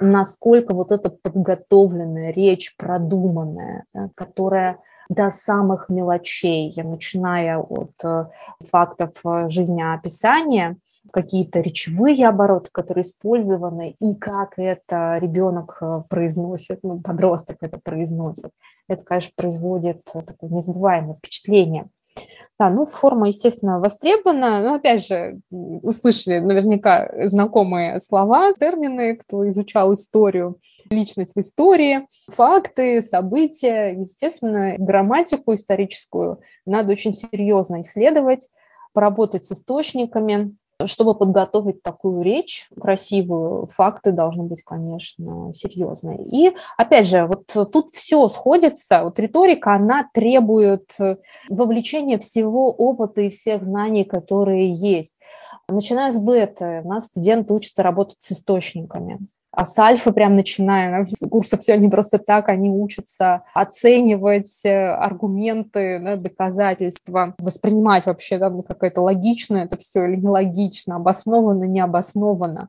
Speaker 2: насколько вот эта подготовленная речь, продуманная, да, которая до самых мелочей, начиная от э, фактов э, жизнеописания, какие-то речевые обороты, которые использованы, и как это ребенок э, произносит, ну, подросток это произносит. Это, конечно, производит такое незабываемое впечатление. Да, ну, форма, естественно, востребована, но, опять же, услышали наверняка знакомые слова, термины, кто изучал историю, личность в истории, факты, события, естественно, грамматику историческую. Надо очень серьезно исследовать, поработать с источниками, чтобы подготовить такую речь красивую, факты должны быть, конечно, серьезные. И, опять же, вот тут все сходится. Вот риторика, она требует вовлечения всего опыта и всех знаний, которые есть. Начиная с бета, у нас студенты учатся работать с источниками а с альфа прям начиная, курсов все не просто так, они учатся оценивать э, аргументы, да, доказательства, воспринимать вообще, да, как это логично это все или нелогично, обоснованно, необоснованно.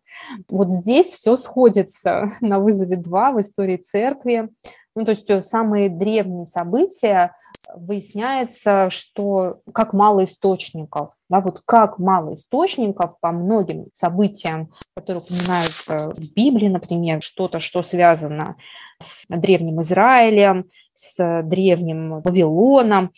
Speaker 2: Вот здесь все сходится на вызове 2 в истории церкви. Ну, то есть э, самые древние события, выясняется, что как мало источников, да, вот как мало источников по многим событиям, которые упоминаются в Библии, например, что-то, что связано с древним Израилем, с древним Вавилоном,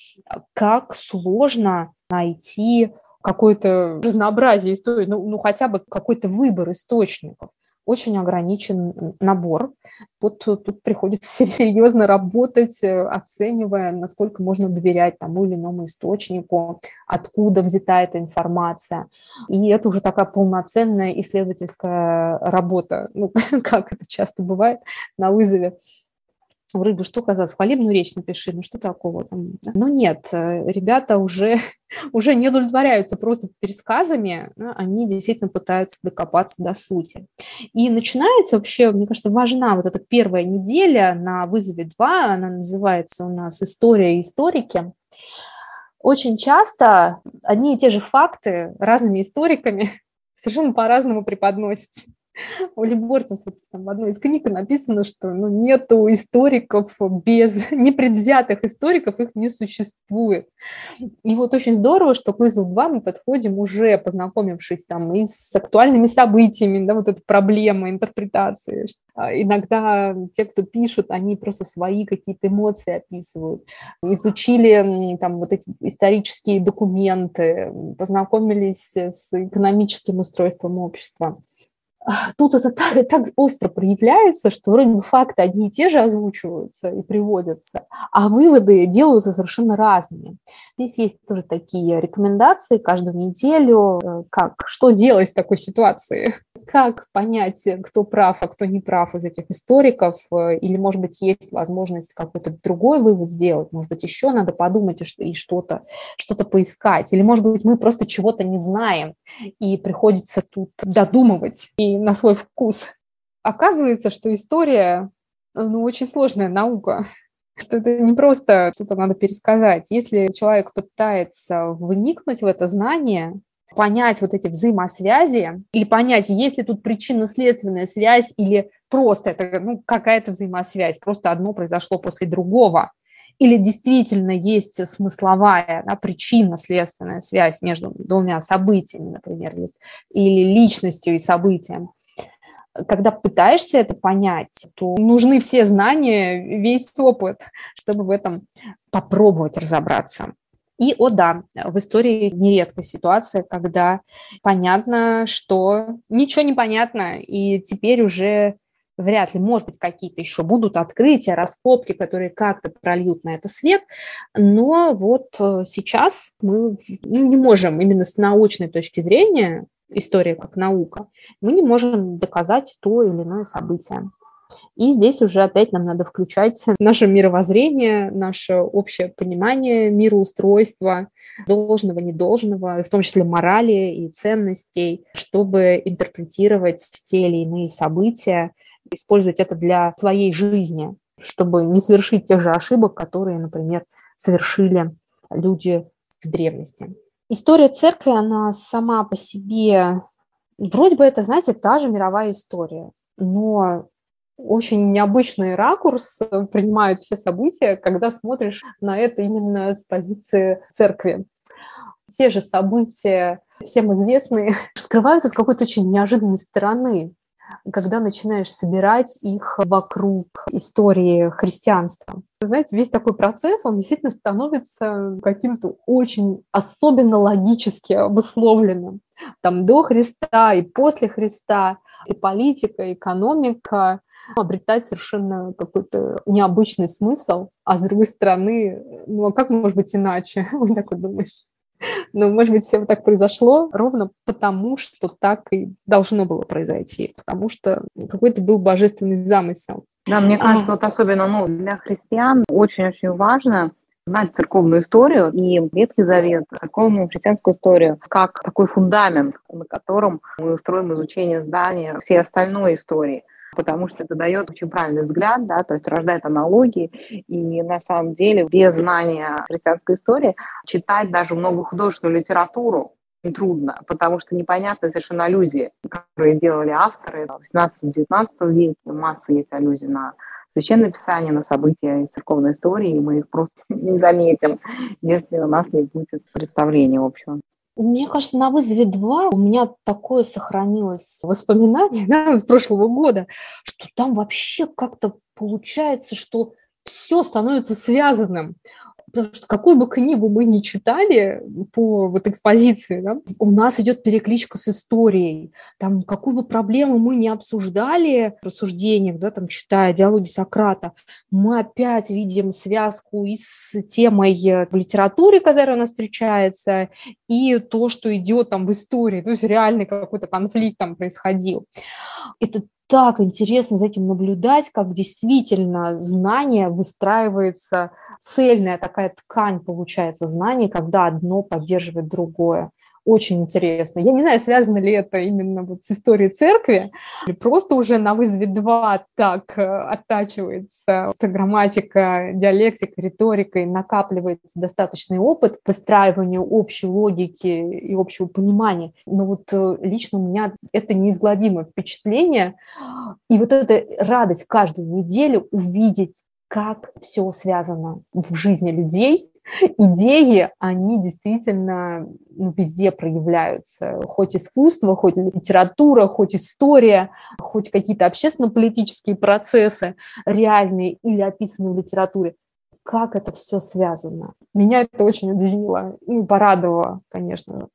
Speaker 2: как сложно найти какое-то разнообразие истории, ну, ну хотя бы какой-то выбор источников. Очень ограничен набор. Вот тут приходится серьезно работать, э, оценивая, насколько можно доверять тому или иному источнику, откуда взята эта информация. И это уже такая полноценная исследовательская работа, ну, как это часто бывает на вызове в рыбу что казалось, хвалебную речь напиши, ну что такого там. Но нет, э, ребята уже, уже не удовлетворяются просто пересказами, они действительно пытаются докопаться до сути. И начинается вообще, мне кажется, важна вот эта первая неделя на вызове 2, она называется у нас «История и историки». Очень часто одни и те же факты разными историками совершенно по-разному преподносятся. У Либортинса там, в одной из книг написано, что ну, нету историков без непредвзятых историков, их не существует. И вот очень здорово, что к вызову 2 мы подходим уже познакомившись там и с актуальными событиями, да, вот эта проблема интерпретации. А иногда те, кто пишут, они просто свои какие-то эмоции описывают. Изучили там вот эти исторические документы, познакомились с экономическим устройством общества тут это так, так остро проявляется, что вроде бы факты одни и те же озвучиваются и приводятся, а выводы делаются совершенно разными. Здесь есть тоже такие рекомендации каждую неделю, э, как, что делать в такой ситуации, как понять, кто прав, а кто не прав из этих историков, э, или, может быть, есть возможность какой-то другой вывод сделать, может быть, еще надо подумать и что-то что поискать, или, может быть, мы просто чего-то не знаем, и приходится тут додумывать. И на свой вкус. Оказывается, что история ну, очень сложная наука. Что это не просто что-то надо пересказать. Если человек пытается вникнуть в это знание, понять вот эти взаимосвязи или понять, есть ли тут причинно-следственная связь или просто это ну, какая-то взаимосвязь, просто одно произошло после другого, или действительно есть смысловая да, причинно-следственная связь между двумя событиями, например, или личностью и событием. Когда пытаешься это понять, то нужны все знания, весь опыт, чтобы в этом попробовать разобраться. И, о да, в истории нередко ситуация, когда понятно, что ничего не понятно, и теперь уже вряд ли, может быть, какие-то еще будут открытия, раскопки, которые как-то прольют на это свет, но вот э, сейчас мы ну, не можем именно с научной точки зрения, история как наука, мы не можем доказать то или иное событие. И здесь уже опять нам надо включать наше мировоззрение, наше общее понимание мироустройства, должного, недолжного, в том числе морали и ценностей, чтобы интерпретировать те или иные события использовать это для своей жизни, чтобы не совершить тех же ошибок, которые, например, совершили люди в древности. История церкви, она сама по себе, вроде бы это, знаете, та же мировая история, но очень необычный ракурс принимают все события, когда смотришь на это именно с позиции церкви. Те же события, всем известные, скрываются с какой-то очень неожиданной стороны когда начинаешь собирать их вокруг истории христианства. Знаете, весь такой процесс, он действительно становится каким-то очень особенно логически обусловленным. Там до Христа и после Христа, и политика, и экономика обретать совершенно какой-то необычный смысл, а с другой стороны, ну а как может быть иначе? Вот так вот думаешь. Но, может быть, все вот так произошло ровно потому, что так и должно было произойти, потому что какой-то был божественный замысел.
Speaker 1: Да, мне кажется, а... вот особенно ну, для христиан очень-очень важно знать церковную историю и Ветхий Завет, церковную христианскую историю, как такой фундамент, на котором мы устроим изучение здания всей остальной истории потому что это дает очень правильный взгляд, да, то есть рождает аналогии, и на самом деле без знания христианской истории читать даже много художественную литературу трудно, потому что непонятны совершенно аллюзии, которые делали авторы в 18-19 веке. Масса есть аллюзий на священное писание, на события из церковной истории, и мы их просто не заметим, если у нас не будет представления общего.
Speaker 2: Мне кажется, на вызове 2 у меня такое сохранилось воспоминание да, с прошлого года, что там вообще как-то получается, что все становится связанным. Потому что какую бы книгу мы ни читали по вот экспозиции, да, у нас идет перекличка с историей. Там какую бы проблему мы ни обсуждали в рассуждениях, да, там, читая диалоги Сократа, мы опять видим связку и с темой в литературе, которая у нас встречается, и то, что идет там в истории. То есть реальный какой-то конфликт там происходил. Это так интересно за этим наблюдать, как действительно знание выстраивается, цельная такая ткань получается знаний, когда одно поддерживает другое очень интересно. Я не знаю, связано ли это именно вот с историей церкви, или просто уже на вызове два так э, оттачивается грамматика, диалектика, риторика, и накапливается достаточный опыт по выстраиванию общей логики и общего понимания. Но вот э, лично у меня это неизгладимое впечатление, и вот эта радость каждую неделю увидеть, как все связано в жизни людей, идеи, они действительно ну, везде проявляются. Хоть искусство, хоть литература, хоть история, хоть какие-то общественно-политические процессы реальные или описанные в литературе. Как это все связано? Меня это очень удивило и порадовало, конечно.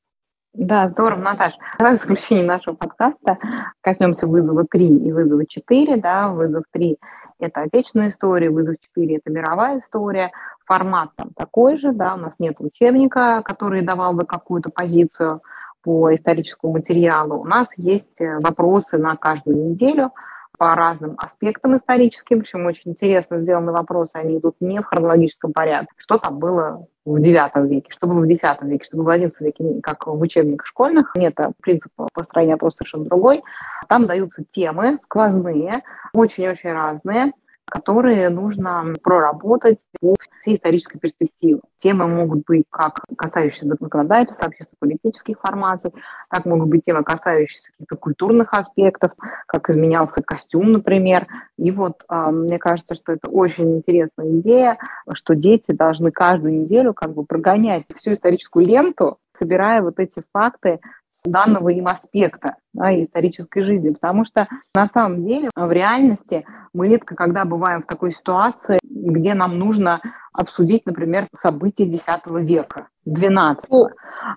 Speaker 1: Да, здорово, Наташа. Давай в заключение нашего подкаста коснемся вызова 3 и вызова 4. Да, вызов 3 – это отечественная история, вызов 4 – это мировая история формат там такой же, да, у нас нет учебника, который давал бы какую-то позицию по историческому материалу. У нас есть э, вопросы на каждую неделю по разным аспектам историческим, причем очень интересно сделаны вопросы, они идут не в хронологическом порядке. Что там было в IX веке, что было в X веке, что было в XI веке, как в учебниках школьных. Нет, а принцип построения просто совершенно другой. Там даются темы сквозные, очень-очень разные, которые нужно проработать по всей исторической перспективе. Темы могут быть как касающиеся законодательства, общественно-политических формаций, так могут быть темы, касающиеся каких-то культурных аспектов, как изменялся костюм, например. И вот э, мне кажется, что это очень интересная идея, что дети должны каждую неделю как бы прогонять всю историческую ленту, собирая вот эти факты данного им аспекта да, исторической жизни. Потому что на самом деле в реальности мы редко когда бываем в такой ситуации, где нам нужно обсудить, например, события X века, XII.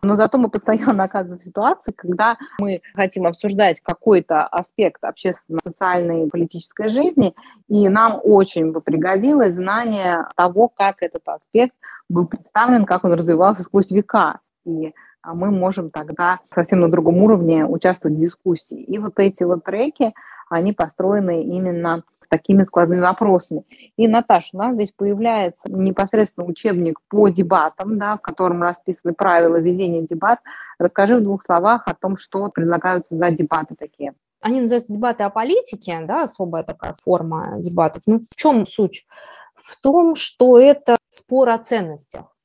Speaker 1: Но зато мы постоянно оказываемся в ситуации, когда мы хотим обсуждать какой-то аспект общественно-социальной и политической жизни, и нам очень бы пригодилось знание того, как этот аспект был представлен, как он развивался сквозь века. И мы можем тогда совсем на другом уровне участвовать в дискуссии. И вот эти вот треки, они построены именно такими сквозными вопросами. И, Наташа, у нас здесь появляется непосредственно учебник по дебатам, да, в котором расписаны правила ведения дебат. Расскажи в двух словах о том, что предлагаются за дебаты такие.
Speaker 2: Они называются дебаты о политике, да, особая такая форма дебатов. Ну, в чем суть? В том, что это спор о ценностях.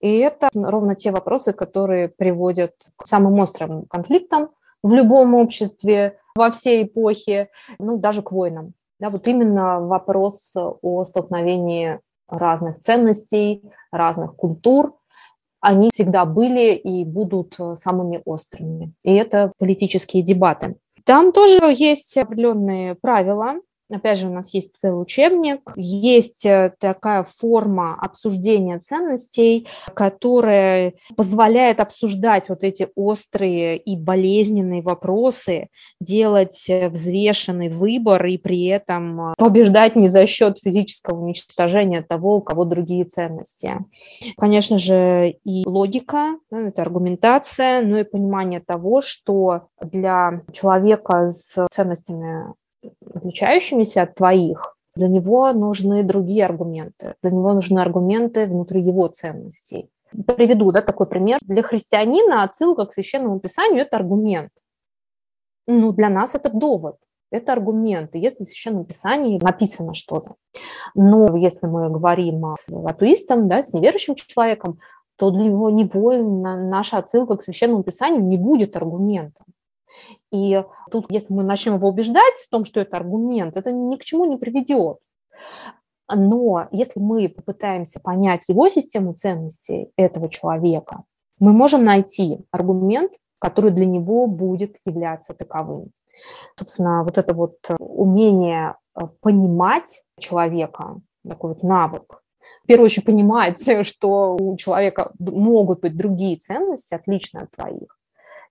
Speaker 2: И это ровно те вопросы, которые приводят к самым острым конфликтам в любом обществе, во всей эпохе, ну, даже к войнам. Да, вот именно вопрос о столкновении разных ценностей, разных культур, они всегда были и будут самыми острыми. И это политические дебаты. Там тоже есть определенные правила, Опять же, у нас есть целый учебник, есть э, такая форма обсуждения ценностей, которая позволяет обсуждать вот эти острые и болезненные вопросы, делать э, взвешенный выбор и при этом э, побеждать не за счет физического уничтожения того, у кого другие ценности. Конечно же, и логика, ну, это аргументация, но и понимание того, что для человека с ценностями отличающимися от твоих, для него нужны другие аргументы. Для него нужны аргументы внутри его ценностей. Приведу да, такой пример. Для христианина отсылка к священному писанию – это аргумент. Ну, для нас это довод. Это аргументы, если в Священном Писании написано что-то. Но если мы говорим с атеистом, да, с неверующим человеком, то для него, него наша отсылка к Священному Писанию не будет аргументом. И тут, если мы начнем его убеждать в том, что это аргумент, это ни к чему не приведет. Но если мы попытаемся понять его систему ценностей этого человека, мы можем найти аргумент, который для него будет являться таковым. Собственно, вот это вот умение э, понимать человека, такой вот навык, в первую очередь понимать, что у человека могут быть другие ценности, отличные от твоих,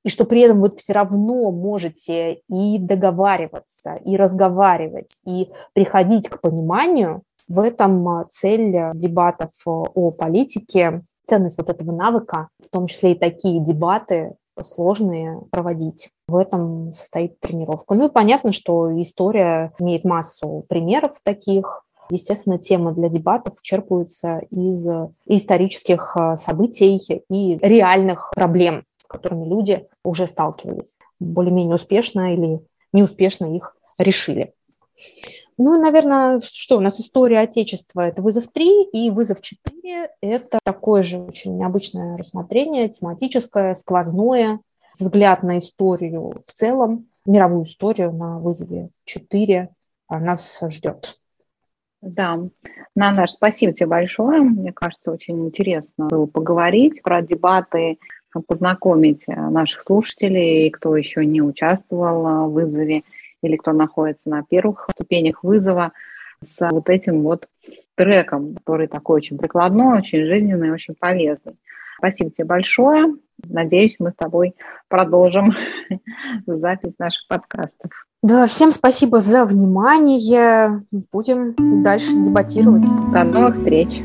Speaker 2: и что при этом вы все равно можете и договариваться, и разговаривать, и приходить к пониманию, в этом а, цель дебатов о политике, ценность вот этого навыка, в том числе и такие дебаты сложные проводить. В этом состоит тренировка. Ну и понятно, что история имеет массу примеров таких. Естественно, темы для дебатов черпаются из исторических а, событий и реальных проблем, с которыми люди уже сталкивались. Более-менее успешно или неуспешно их решили. Ну, наверное, что у нас история Отечества – это вызов 3, и вызов 4 – это такое же очень необычное рассмотрение, тематическое, сквозное, взгляд на историю в целом, мировую историю на вызове 4 нас ждет.
Speaker 1: Да, Нанаш, спасибо тебе большое. Мне кажется, очень интересно было поговорить про дебаты, познакомить наших слушателей, кто еще не участвовал в вызове или кто находится на первых ступенях вызова с вот этим вот треком, который такой очень прикладной, очень жизненный, очень полезный. Спасибо тебе большое. Надеюсь, мы с тобой продолжим запись наших подкастов.
Speaker 2: Да, всем спасибо за внимание. Будем дальше дебатировать.
Speaker 1: До новых встреч.